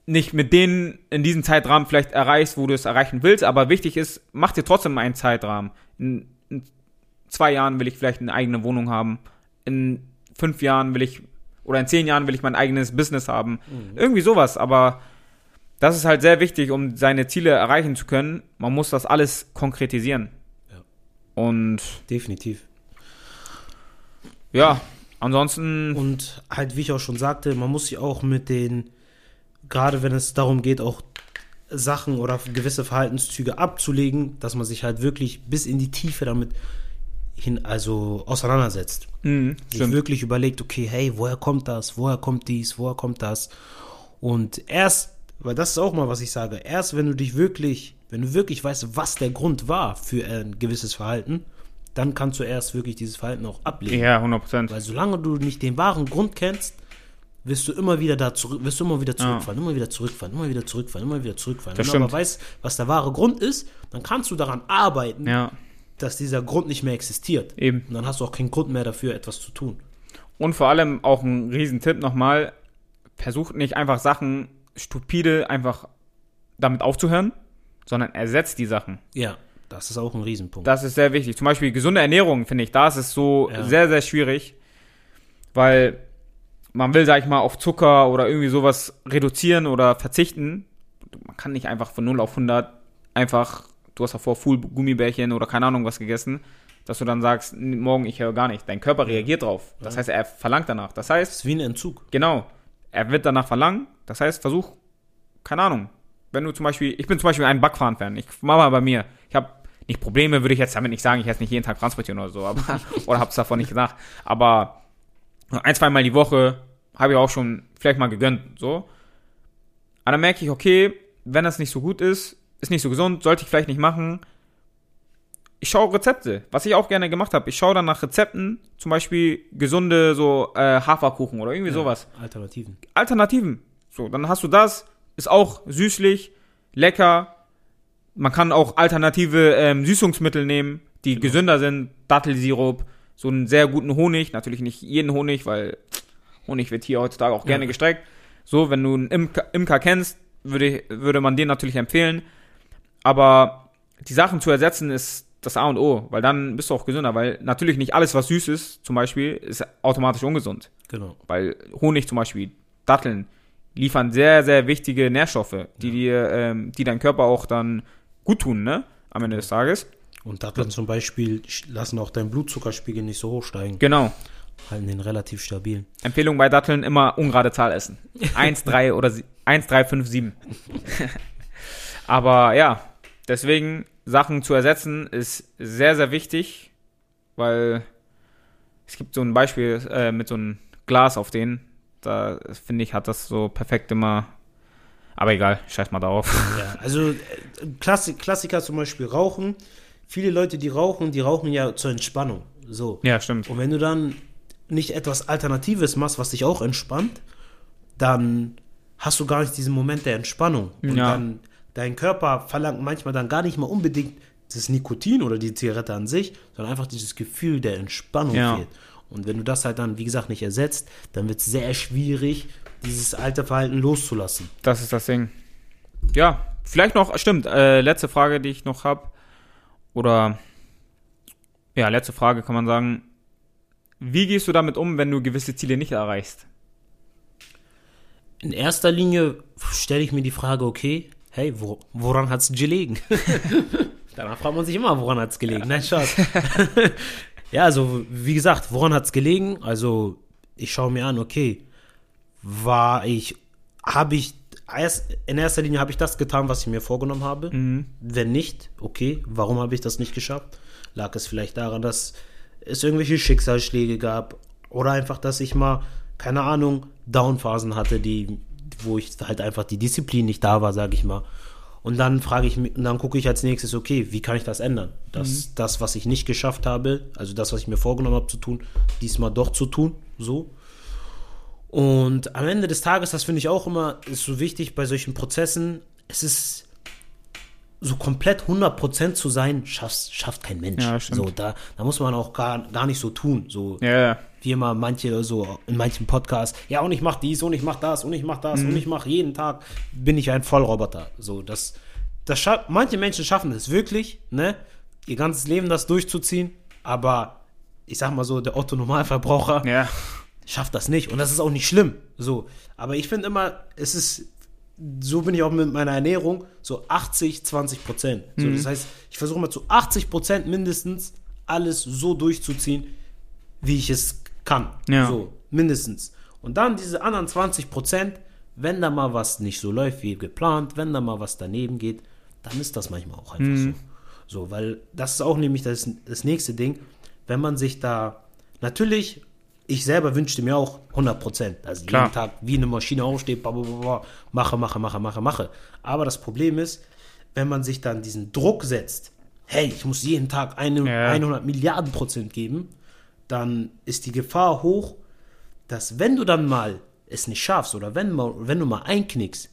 nicht mit denen in diesem Zeitrahmen vielleicht erreichst, wo du es erreichen willst, aber wichtig ist, mach dir trotzdem einen Zeitrahmen. In, in zwei Jahren will ich vielleicht eine eigene Wohnung haben, in fünf Jahren will ich, oder in zehn Jahren will ich mein eigenes Business haben. Irgendwie sowas, aber das ist halt sehr wichtig, um seine Ziele erreichen zu können. Man muss das alles konkretisieren. Ja. Und Definitiv. ja, ansonsten, Und halt, wie ich auch schon sagte, man muss sich auch mit den, gerade wenn es darum geht, auch Sachen oder gewisse Verhaltenszüge abzulegen, dass man sich halt wirklich bis in die Tiefe damit hin, also auseinandersetzt. mh, Sich stimmt. wirklich überlegt, okay, hey, woher kommt das? Woher kommt dies? Woher kommt das? Und erst, weil das ist auch mal, was ich sage, erst wenn du dich wirklich, wenn du wirklich weißt, was der Grund war für ein gewisses Verhalten, dann kannst du erst wirklich dieses Verhalten auch ablegen. Ja, 100 Prozent. Weil solange du nicht den wahren Grund kennst, wirst du immer wieder da zurück, wirst du immer wieder zurückfallen, immer wieder zurückfallen, immer wieder zurückfallen, immer wieder zurückfallen. Das Wenn du aber stimmt. weißt, was der wahre Grund ist, dann kannst du daran arbeiten, Ja, dass dieser Grund nicht mehr existiert. eben. Und dann hast du auch keinen Grund mehr dafür, etwas zu tun. Und vor allem auch ein Riesentipp nochmal, versucht nicht einfach Sachen stupide einfach damit aufzuhören, sondern ersetzt die Sachen. Ja, das ist auch ein Riesenpunkt. Das ist sehr wichtig. Zum Beispiel gesunde Ernährung, finde ich, da ist es so Ja. sehr, sehr schwierig, weil man will, sag ich mal, auf Zucker oder irgendwie sowas reduzieren oder verzichten. Man kann nicht einfach von 0 auf 100 einfach, du hast davor Full Gummibärchen oder keine Ahnung was gegessen, dass du dann sagst, "N- morgen ich höre gar nicht. Dein Körper reagiert drauf. Das heißt, er verlangt danach. Das heißt, das ist wie ein Entzug. Genau. Er wird danach verlangen. Das heißt, versuch, keine Ahnung. Wenn du zum Beispiel, ich bin zum Beispiel ein Backfahren-Fan. Ich mach mal bei mir. Ich habe nicht Probleme, würde ich jetzt damit nicht sagen. Ich esse nicht jeden Tag transportieren oder so, aber, <laughs> oder hab's davon nicht gesagt. Aber ein, zweimal die Woche habe ich auch schon vielleicht mal gegönnt, so. Aber dann merke ich, okay, wenn das nicht so gut ist, ist nicht so gesund, sollte ich vielleicht nicht machen. Ich schaue Rezepte, was ich auch gerne gemacht habe. Ich schaue dann nach Rezepten, zum Beispiel gesunde so äh, Haferkuchen oder irgendwie sowas. Alternativen. Alternativen. So, dann hast du das, ist auch süßlich, lecker. Man kann auch alternative ähm, Süßungsmittel nehmen, die gesünder sind. Dattelsirup, so einen sehr guten Honig. Natürlich nicht jeden Honig, weil Honig wird hier heutzutage auch gerne Ja. gestreckt. So, wenn du einen Imker, Imker kennst, würde, würde man den natürlich empfehlen. Aber die Sachen zu ersetzen ist das A und O, weil dann bist du auch gesünder, weil natürlich nicht alles, was süß ist, zum Beispiel, ist automatisch ungesund Genau. weil Honig zum Beispiel, Datteln, liefern sehr, sehr wichtige Nährstoffe, die dir, ähm, die dein Körper auch dann gut tun, ne? Am Ende des Tages. Und Datteln zum Beispiel lassen auch deinen Blutzuckerspiegel nicht so hoch steigen. Genau. Halten den relativ stabil. Empfehlung bei Datteln immer ungerade Zahl essen. <laughs> 1, 3 oder sie- 1, 3, 5, 7. Aber ja, deswegen Sachen zu ersetzen ist sehr, sehr wichtig, weil es gibt so ein Beispiel äh, mit so einem Glas auf denen. Da finde ich, hat das so perfekt immer. Aber egal, scheiß mal darauf. Ja, also äh, Klassik, Klassiker zum Beispiel Rauchen. Viele Leute, die rauchen, die rauchen ja zur Entspannung. So. Ja, stimmt. Und wenn du dann nicht etwas Alternatives machst, was dich auch entspannt, dann hast du gar nicht diesen Moment der Entspannung. Und Ja. dann, dein Körper verlangt manchmal dann gar nicht mal unbedingt das Nikotin oder die Zigarette an sich, sondern einfach dieses Gefühl der Entspannung Ja. fehlt. Und wenn du das halt dann, wie gesagt, nicht ersetzt, dann wird es sehr schwierig, dieses alte Verhalten loszulassen. Das ist das Ding. Ja, vielleicht noch, stimmt, äh, letzte Frage, die ich noch habe. Oder, ja, letzte Frage kann man sagen. Wie gehst du damit um, wenn du gewisse Ziele nicht erreichst? In erster Linie stelle ich mir die Frage, okay, hey, wo, woran hat es gelegen? <laughs> Danach fragt man sich immer, woran hat es gelegen? Nein, Schatz. <laughs> ja, also wie gesagt, woran hat es gelegen? Also ich schaue mir an, okay, war ich, habe ich, erst, in erster Linie habe ich das getan, was ich mir vorgenommen habe? Wenn nicht, okay, warum habe ich das nicht geschafft? Lag es vielleicht daran, dass es irgendwelche Schicksalsschläge gab oder einfach, dass ich mal, keine Ahnung, Downphasen hatte, die, wo ich halt einfach die Disziplin nicht da war, sage ich mal. Und dann frage ich mich, und dann gucke ich als nächstes, okay, wie kann ich das ändern? Dass das, was ich nicht geschafft habe, also das, was ich mir vorgenommen habe zu tun, diesmal doch zu tun, so. Und am Ende des Tages, das finde ich auch immer, ist so wichtig bei solchen Prozessen, es ist so komplett 100% zu sein, schafft, schafft kein Mensch. Ja, so, da, da muss man auch gar, gar nicht so tun. So, Ja, ja. Wie immer manche so in manchen Podcasts, ja, und ich mach dies und ich mach das und ich mach das und ich mach jeden Tag, bin ich ein Vollroboter. So, das, das scha- manche Menschen schaffen es wirklich, ne, ihr ganzes Leben das durchzuziehen, aber ich sag mal so, der Otto-Normalverbraucher Ja, schafft das nicht und das ist auch nicht schlimm. So, aber ich finde immer, es ist so bin ich auch mit meiner Ernährung so 80 20 Prozent. So, Mhm. das heißt, ich versuche mal zu 80 Prozent mindestens alles so durchzuziehen, wie ich es kann. Ja. So mindestens. Und dann diese anderen 20 Prozent, wenn da mal was nicht so läuft wie geplant, wenn da mal was daneben geht, dann ist das manchmal auch einfach Mhm. so. So, weil das ist auch nämlich das, das nächste Ding, wenn man sich da natürlich ich selber wünschte mir auch 100 Prozent. Also Klar. jeden Tag wie eine Maschine bla, mache, mache, mache, mache, mache. Aber das Problem ist, wenn man sich dann diesen Druck setzt, hey, ich muss jeden Tag eine, Ja. 100 Milliarden Prozent geben, dann ist die Gefahr hoch, dass wenn du dann mal es nicht schaffst oder wenn, mal, wenn du mal einknickst,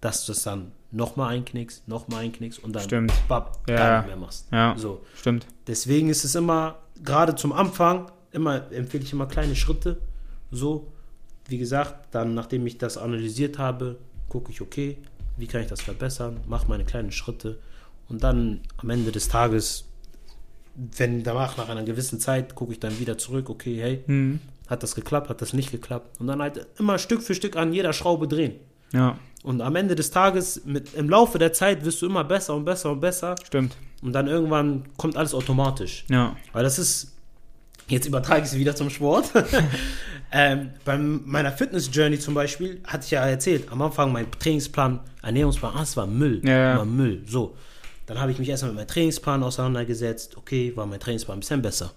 dass du es dann nochmal einknickst, nochmal einknickst und dann Stimmt. bap, Ja. gar nicht mehr machst. ja. So. Stimmt. Deswegen ist es immer, gerade zum Anfang, immer empfehle ich immer kleine Schritte. So, wie gesagt, dann, nachdem ich das analysiert habe, gucke ich, okay, wie kann ich das verbessern, mache meine kleinen Schritte und dann am Ende des Tages, wenn danach nach einer gewissen Zeit, gucke ich dann wieder zurück, okay, hey, Mhm. hat das geklappt, hat das nicht geklappt und dann halt immer Stück für Stück an jeder Schraube drehen. Ja, Und am Ende des Tages, mit, im Laufe der Zeit, wirst du immer besser und besser und besser stimmt. und dann irgendwann kommt alles automatisch. Ja. Weil das ist, jetzt übertrage ich es wieder zum Sport. <laughs> ähm, bei meiner Fitness-Journey zum Beispiel, hatte ich ja erzählt, am Anfang mein Trainingsplan, Ernährungsplan, ah, es war Müll. Ja, ja. War Müll. So. Dann habe ich mich erstmal mit meinem Trainingsplan auseinandergesetzt. Okay, war mein Trainingsplan ein bisschen besser.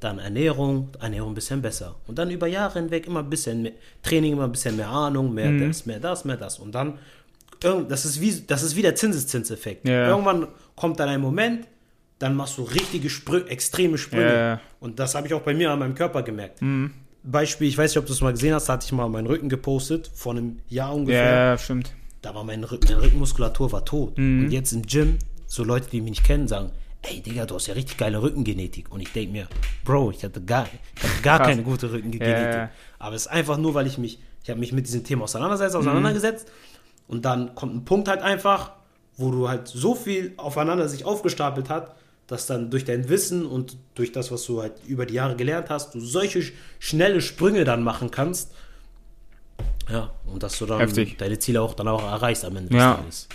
Dann Ernährung, Ernährung ein bisschen besser. Und dann über Jahre hinweg immer ein bisschen mehr, Training, immer ein bisschen mehr Ahnung, mehr Mhm. das, mehr das, mehr das. Und dann, das ist wie, das ist wie der Zinseszinseffekt. Ja. Irgendwann kommt dann ein Moment, dann machst du richtige Sprü extreme Sprünge. Ja. Und das habe ich auch bei mir an meinem Körper gemerkt. Beispiel, ich weiß nicht, ob du es mal gesehen hast, da hatte ich mal meinen Rücken gepostet, vor einem Jahr Ja, ungefähr. ja, stimmt. Da war mein Rücken, meine Rückenmuskulatur war tot. Und jetzt im Gym, so Leute, die mich nicht kennen, sagen, ey Digga, du hast ja richtig geile Rückengenetik. Und ich denke mir, Bro, ich hatte gar, ich hatte gar Krass. keine gute Rückengenetik. Ja. Aber es ist einfach nur, weil ich mich, ich habe mich mit diesem Thema auseinandergesetzt, auseinandergesetzt. Und dann kommt ein Punkt halt einfach, wo du halt so viel aufeinander sich aufgestapelt hat, dass dann durch dein Wissen und durch das, was du halt über die Jahre gelernt hast, du solche sch- schnelle Sprünge dann machen kannst. Ja, und dass du dann Heftig. deine Ziele auch dann auch erreichst am Ende des Ja. Tages.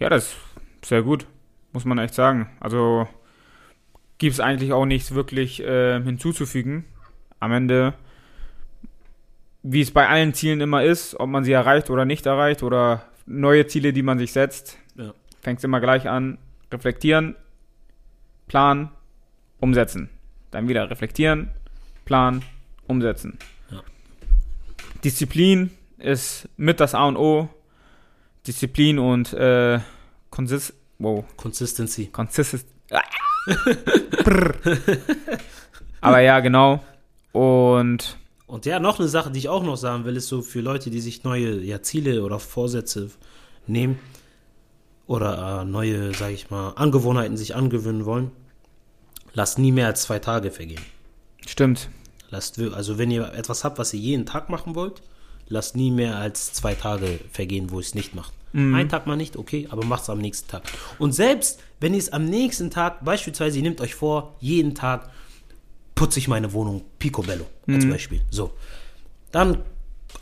Ja, das sehr gut, muss man echt sagen. Also gibt es eigentlich auch nichts wirklich äh, hinzuzufügen. Am Ende, wie es bei allen Zielen immer ist, ob man sie erreicht oder nicht erreicht oder neue Ziele, die man sich setzt, Ja. fängt es immer gleich an. Reflektieren, planen, umsetzen. Dann wieder reflektieren, planen, umsetzen. Ja. Disziplin ist mit das A und O. Disziplin und äh, Consist wow, Consistency. Consistent. <laughs> Aber ja, genau. Und Und ja, noch eine Sache, die ich auch noch sagen will, ist so für Leute, die sich neue ja, Ziele oder Vorsätze nehmen oder äh, neue, sage ich mal, Angewohnheiten sich angewöhnen wollen, lasst nie mehr als zwei Tage vergehen. Stimmt. Lasst, also wenn ihr etwas habt, was ihr jeden Tag machen wollt, lasst nie mehr als zwei Tage vergehen, wo ihr es nicht macht. Einen Tag mal nicht, okay, aber macht es am nächsten Tag. Und selbst wenn ihr es am nächsten Tag, beispielsweise, ihr nehmt euch vor, jeden Tag putze ich meine Wohnung picobello, als Beispiel. So. Dann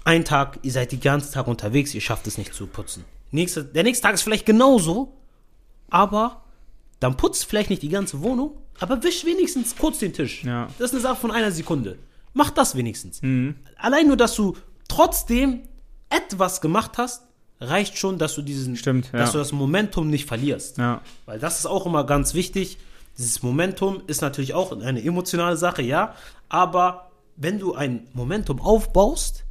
ein Tag, ihr seid den ganzen Tag unterwegs, ihr schafft es nicht zu putzen. Nächste, der nächste Tag ist vielleicht genauso, aber dann putzt vielleicht nicht die ganze Wohnung, aber wisch wenigstens kurz den Tisch. Ja. Das ist eine Sache von einer Sekunde. Mach das wenigstens. Allein nur, dass du trotzdem etwas gemacht hast, reicht schon, dass du diesen, Stimmt, dass ja. du das Momentum nicht verlierst. Ja. Weil das ist auch immer ganz wichtig. Dieses Momentum ist natürlich auch eine emotionale Sache, ja. Aber wenn du ein Momentum aufbaust,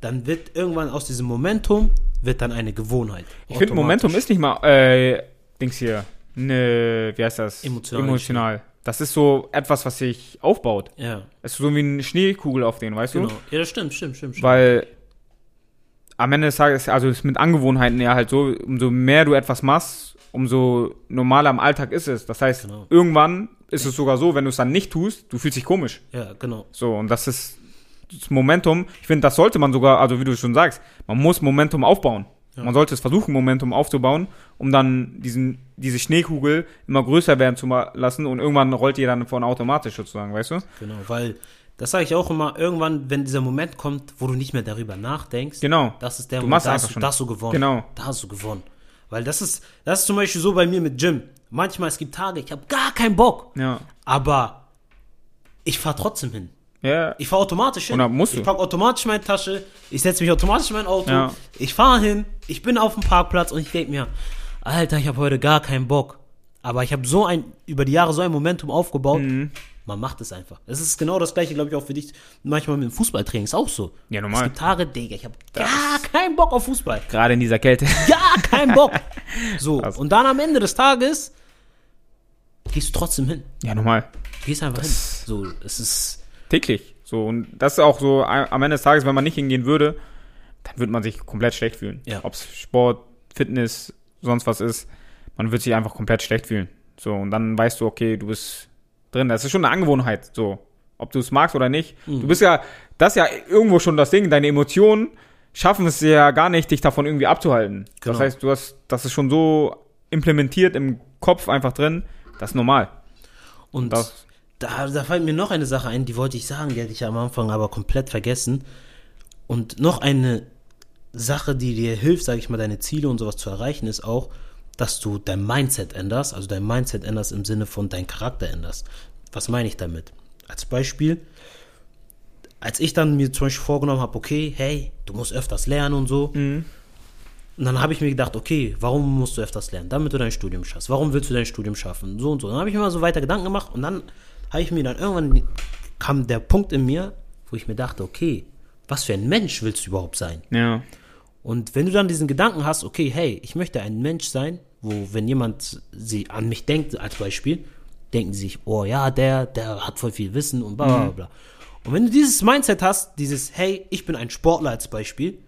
dann wird irgendwann aus diesem Momentum wird dann eine Gewohnheit. Ich finde, Momentum ist nicht mal, äh, Dings hier, ne, wie heißt das? Emotional. Emotional. Das ist so etwas, was sich aufbaut. Ja, Es ist so wie eine Schneekugel auf den, weißt genau. du? Ja, das stimmt, stimmt, stimmt. stimmt. Weil am Ende des Tages, also ist mit Angewohnheiten ja halt so, umso mehr du etwas machst, umso normaler im Alltag ist es. Das heißt, Genau. irgendwann ist es sogar so, wenn du es dann nicht tust, du fühlst dich komisch. ja, genau. So, und das ist das Momentum. Ich finde, das sollte man sogar, also wie du schon sagst, man muss Momentum aufbauen. Man sollte es versuchen, Momentum aufzubauen, um dann diesen, diese Schneekugel immer größer werden zu lassen und irgendwann rollt die dann von automatisch sozusagen, weißt du? Genau, weil das sage ich auch immer, irgendwann, wenn dieser Moment kommt, wo du nicht mehr darüber nachdenkst, Genau. das ist der Du Moment, da hast, du, schon. da hast du gewonnen. Genau. Da hast du gewonnen. Weil das ist, das ist zum Beispiel so bei mir mit Gym. Manchmal, es gibt Tage, ich habe gar keinen Bock, Ja. aber ich fahre trotzdem hin. Ja. Ich fahre automatisch hin. Oder musst du. Ich packe automatisch meine Tasche, ich setze mich automatisch in mein Auto, Ja. ich fahre hin, ich bin auf dem Parkplatz und ich denke mir, Alter, ich habe heute gar keinen Bock. Aber ich habe so ein, über die Jahre so ein Momentum aufgebaut, Mhm. Man macht es einfach. Es ist genau das gleiche, glaube ich, auch für dich. Manchmal mit dem Fußballtraining ist auch so. Ja, normal. Es gibt Tage, Digga, ich habe gar keinen Bock auf Fußball. Gerade in dieser Kälte. <laughs> Gar keinen Bock. <laughs> So, Krass. und dann am Ende des Tages gehst du trotzdem hin. Ja, normal. Gehst einfach hin. So, es ist, Täglich. So, und das ist auch so am Ende des Tages, wenn man nicht hingehen würde, dann würde man sich komplett schlecht fühlen. Ja. Ob es Sport, Fitness, sonst was ist, man wird sich einfach komplett schlecht fühlen. So, und dann weißt du, okay, du bist drin. Das ist schon eine Angewohnheit, so. Ob du es magst oder nicht. Mhm. Du bist ja, das ist ja irgendwo schon das Ding, deine Emotionen schaffen es ja gar nicht, dich davon irgendwie abzuhalten. Genau. Das heißt, du hast, das ist schon so implementiert im Kopf einfach drin, das ist normal. und Das, da, da fällt mir noch eine Sache ein, die wollte ich sagen, die hatte ich am Anfang aber komplett vergessen. Und noch eine Sache, die dir hilft, sage ich mal, deine Ziele und sowas zu erreichen, ist auch, dass du dein Mindset änderst. Also dein Mindset änderst im Sinne von dein Charakter änderst. Was meine ich damit? Als Beispiel, als ich dann mir zum Beispiel vorgenommen habe, okay, hey, du musst öfters lernen und so. Und dann habe ich mir gedacht, okay, warum musst du öfters lernen? Damit du dein Studium schaffst. Warum willst du dein Studium schaffen? So und so. Dann habe ich mir mal so weiter Gedanken gemacht und dann habe ich mir dann irgendwann kam der Punkt in mir, wo ich mir dachte, okay, was für ein Mensch willst du überhaupt sein? ja. Und wenn du dann diesen Gedanken hast, okay, hey, ich möchte ein Mensch sein, wo, wenn jemand sie an mich denkt, als Beispiel, denken sie sich, oh ja, der, der hat voll viel Wissen und bla bla bla. Und wenn du dieses Mindset hast, dieses, hey, ich bin ein Sportler als Beispiel,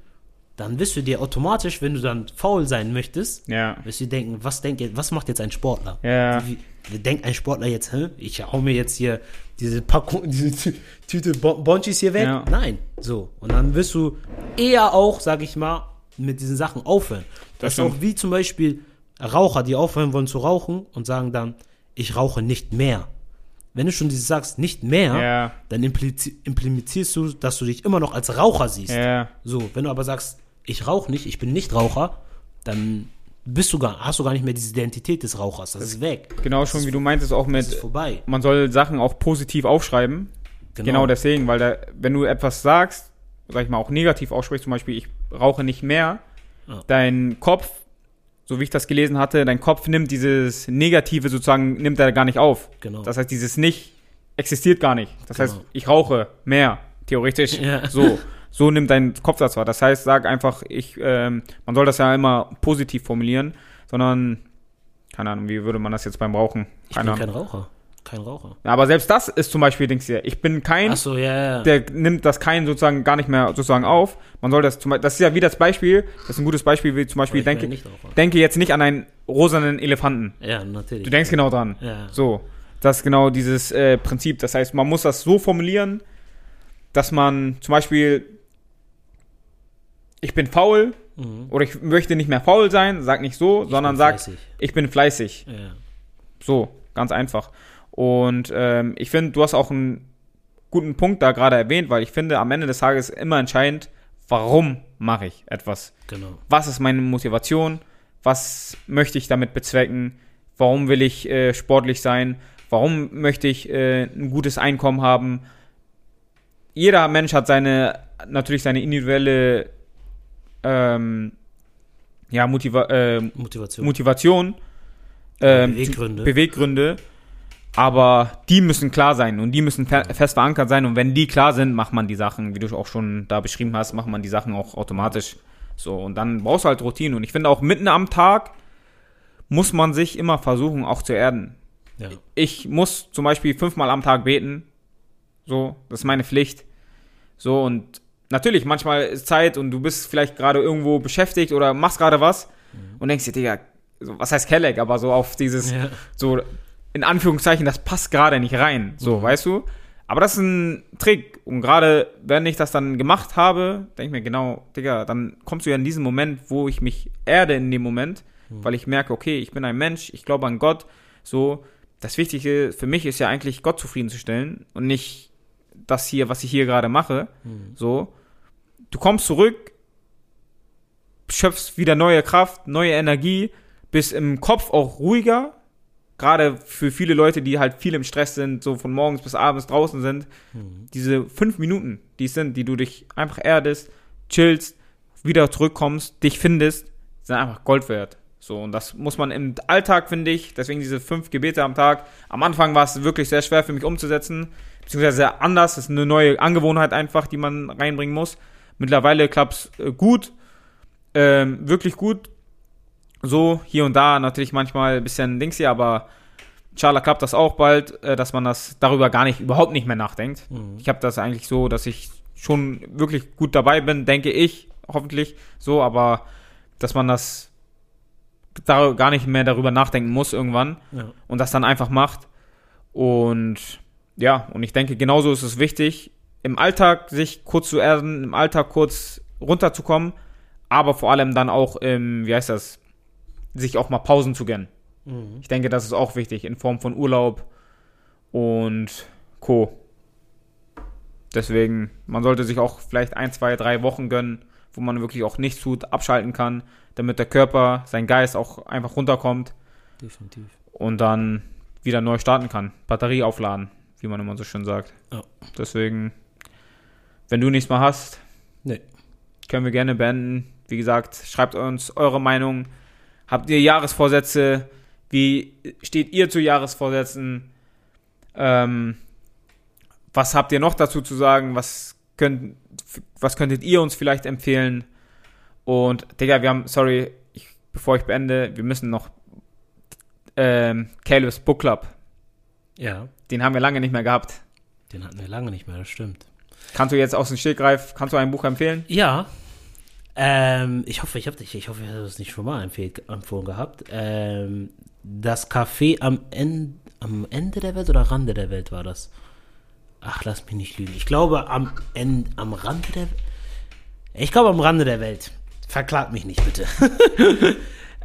dann wirst du dir automatisch, wenn du dann faul sein möchtest, Ja. wirst du dir denken, was denkt jetzt, was macht jetzt ein Sportler? Ja. Wie, wie denkt ein Sportler jetzt, hä? Ich hau mir jetzt hier diese Packung, <laughs> diese Tü- Tüte Bon- Bonchis hier weg? Ja. Nein. So. Und dann wirst du eher auch, sag ich mal, mit diesen Sachen aufhören. Das, ist auch wie zum Beispiel Raucher, die aufhören wollen zu rauchen und sagen dann, ich rauche nicht mehr. Wenn du schon dieses sagst, nicht mehr, Ja. dann implizi- implementierst du, dass du dich immer noch als Raucher siehst. Ja. So, wenn du aber sagst, ich rauche nicht, ich bin nicht Raucher, dann bist du gar, hast du gar nicht mehr diese Identität des Rauchers. Das ist weg. Genau schon, wie du meintest, auch Das mit, vorbei. man soll Sachen auch positiv aufschreiben. Genau, deswegen, weil da, wenn du etwas sagst, sag ich mal, auch negativ aussprichst, zum Beispiel, ich rauche nicht mehr, Ja. dein Kopf, so wie ich das gelesen hatte, dein Kopf nimmt dieses Negative sozusagen, nimmt er gar nicht auf. Genau. Das heißt, dieses Nicht existiert gar nicht. Das heißt, Genau. ich rauche mehr, theoretisch. Ja. So. <laughs> So nimmt dein Kopf das wahr. Das heißt, sag einfach, ich, ähm, man soll das ja immer positiv formulieren, sondern, keine Ahnung, wie würde man das jetzt beim Rauchen? Ich Keine bin Ahnung. kein Raucher. kein Raucher. Ja, aber selbst das ist zum Beispiel, denkst du, ich bin kein, Ach so, ja, ja. der nimmt das kein sozusagen gar nicht mehr sozusagen auf. Man soll das zum Beispiel, das ist ja wie das Beispiel, das ist ein gutes Beispiel, wie zum Beispiel, ich denke, ja denke jetzt nicht an einen rosanen Elefanten. Ja, natürlich. Du denkst genau dran. Ja. So, das ist genau dieses äh, Prinzip. Das heißt, man muss das so formulieren, dass man zum Beispiel, ich bin faul Mhm. oder ich möchte nicht mehr faul sein, sag nicht so, sondern bin sag, fleißig. ich bin fleißig. Ja. So, ganz einfach. Und ähm, ich finde, du hast auch einen guten Punkt da gerade erwähnt, weil ich finde, am Ende des Tages immer entscheidend, warum mache ich etwas? Genau. Was ist meine Motivation? Was möchte ich damit bezwecken? Warum will ich äh, sportlich sein? Warum möchte ich äh, ein gutes Einkommen haben? Jeder Mensch hat seine, natürlich seine individuelle ähm, ja, Motiva äh, Motivation. Motivation, ähm, Beweggründe. Beweggründe, aber die müssen klar sein und die müssen fe fest verankert sein und wenn die klar sind, macht man die Sachen, wie du auch schon da beschrieben hast, macht man die Sachen auch automatisch. So und dann brauchst du halt Routine und ich finde auch mitten am Tag muss man sich immer versuchen auch zu erden. ja. Ich muss zum Beispiel fünfmal am Tag beten, so, das ist meine Pflicht. So und natürlich manchmal ist Zeit und du bist vielleicht gerade irgendwo beschäftigt oder machst gerade was und denkst dir, Digga, so, was heißt Kelleck, aber so auf dieses ja. so in Anführungszeichen, das passt gerade nicht rein. So, weißt du? Aber das ist ein Trick. Und gerade wenn ich das dann gemacht habe, denke ich mir genau, Digga, dann kommst du ja in diesen Moment, wo ich mich erde in dem Moment, weil ich merke, okay, ich bin ein Mensch, ich glaube an Gott. So, das Wichtige für mich ist ja eigentlich, Gott zufriedenzustellen und nicht das hier, was ich hier gerade mache. So, du kommst zurück, schöpfst wieder neue Kraft, neue Energie, bist im Kopf auch ruhiger. Gerade für viele Leute, die halt viel im Stress sind, so von morgens bis abends draußen sind, diese fünf Minuten, die es sind, die du dich einfach erdest, chillst, wieder zurückkommst, dich findest, sind einfach Gold wert. So, und das muss man im Alltag, finde ich, deswegen diese fünf Gebete am Tag. Am Anfang war es wirklich sehr schwer für mich umzusetzen, beziehungsweise sehr anders. Das ist eine neue Angewohnheit einfach, die man reinbringen muss. Mittlerweile klappt es äh, gut, ähm, wirklich gut. So, hier und da natürlich manchmal ein bisschen Dings hier, aber inshallah klappt das auch bald, äh, dass man das darüber gar nicht, überhaupt nicht mehr nachdenkt. Mhm. Ich habe das eigentlich so, dass ich schon wirklich gut dabei bin, denke ich, hoffentlich so, aber dass man das da gar nicht mehr darüber nachdenken muss irgendwann Ja. und das dann einfach macht. Und ja, und ich denke, genauso ist es wichtig, im Alltag sich kurz zu erden, im Alltag kurz runterzukommen, aber vor allem dann auch, im, wie heißt das, sich auch mal Pausen zu gönnen. Mhm. Ich denke, das ist auch wichtig in Form von Urlaub und Co. Deswegen, man sollte sich auch vielleicht ein, zwei, drei Wochen gönnen, wo man wirklich auch nichts tut, abschalten kann, damit der Körper, sein Geist auch einfach runterkommt Definitiv. und dann wieder neu starten kann. Batterie aufladen, wie man immer so schön sagt. Ja. Deswegen, wenn du nichts mehr hast, Nee. können wir gerne beenden. Wie gesagt, schreibt uns eure Meinung. Habt ihr Jahresvorsätze? Wie steht ihr zu Jahresvorsätzen? Ähm, was habt ihr noch dazu zu sagen? Was könnt, was könntet ihr uns vielleicht empfehlen? Und, Digga, wir haben, sorry, ich, bevor ich beende, wir müssen noch ähm, Caleb's Book Club. Ja, Den haben wir lange nicht mehr gehabt. den hatten wir lange nicht mehr, das stimmt. Kannst du jetzt aus dem Stegreif, kannst du ein Buch empfehlen? Ja. Ähm, ich hoffe, ich habe dich, ich hoffe, ich habe es nicht schon mal empfohlen gehabt. Ähm, das Café am Ende, am Ende der Welt oder Rande der Welt war das? Ach, lass mich nicht lügen. Ich glaube am Ende, am Rande der Ich glaube am Rande der Welt. Verklagt mich nicht, bitte. <laughs>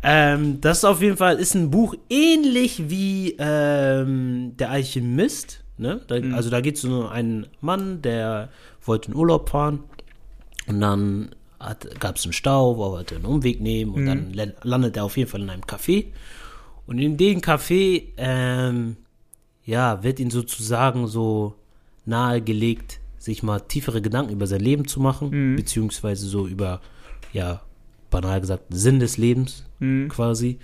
ähm, das ist auf jeden Fall ist ein Buch ähnlich wie ähm, Der Alchemist. Ne? Da, Also da geht es um einen Mann, der wollte in Urlaub fahren und dann gab es einen Stau, wo er wollte einen Umweg nehmen und dann la- landet er auf jeden Fall in einem Café. Und in dem Café, ähm, ja, wird ihm sozusagen so nahegelegt, sich mal tiefere Gedanken über sein Leben zu machen, beziehungsweise so über, ja, banal gesagt, Sinn des Lebens quasi.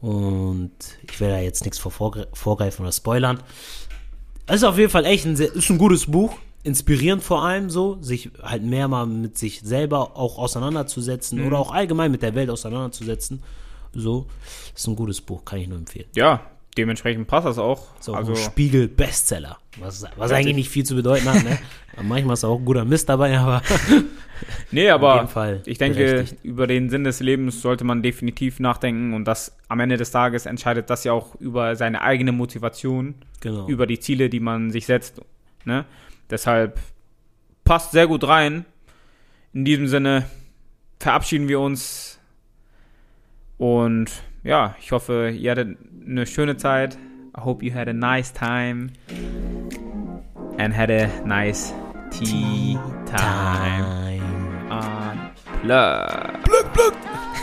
Und ich werde da jetzt nichts vor vorgre- vorgreifen oder spoilern. Es ist auf jeden Fall echt ein, sehr, ist ein gutes Buch. Inspirierend vor allem so, sich halt mehr mal mit sich selber auch auseinanderzusetzen oder auch allgemein mit der Welt auseinanderzusetzen. So, ist ein gutes Buch, kann ich nur empfehlen. Ja, dementsprechend passt das auch. So also, ein Spiegel-Bestseller. Was, was eigentlich nicht viel zu bedeuten hat, ne? <laughs> Manchmal ist auch guter Mist dabei, aber. <laughs> <laughs> nee, aber ich denke, berechtigt. über den Sinn des Lebens sollte man definitiv nachdenken und das am Ende des Tages entscheidet das ja auch über seine eigene Motivation, Genau. über die Ziele, die man sich setzt. Ne? Deshalb passt sehr gut rein. In diesem Sinne verabschieden wir uns und ja, ich hoffe, ihr hattet eine schöne Zeit. I hope you had a nice time and had a nice tea time. Unplugged.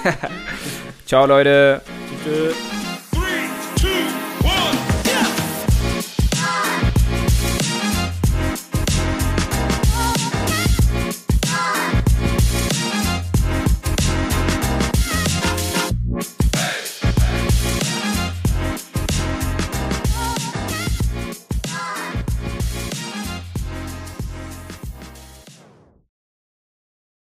<laughs> Ciao, Leute. Tschüss.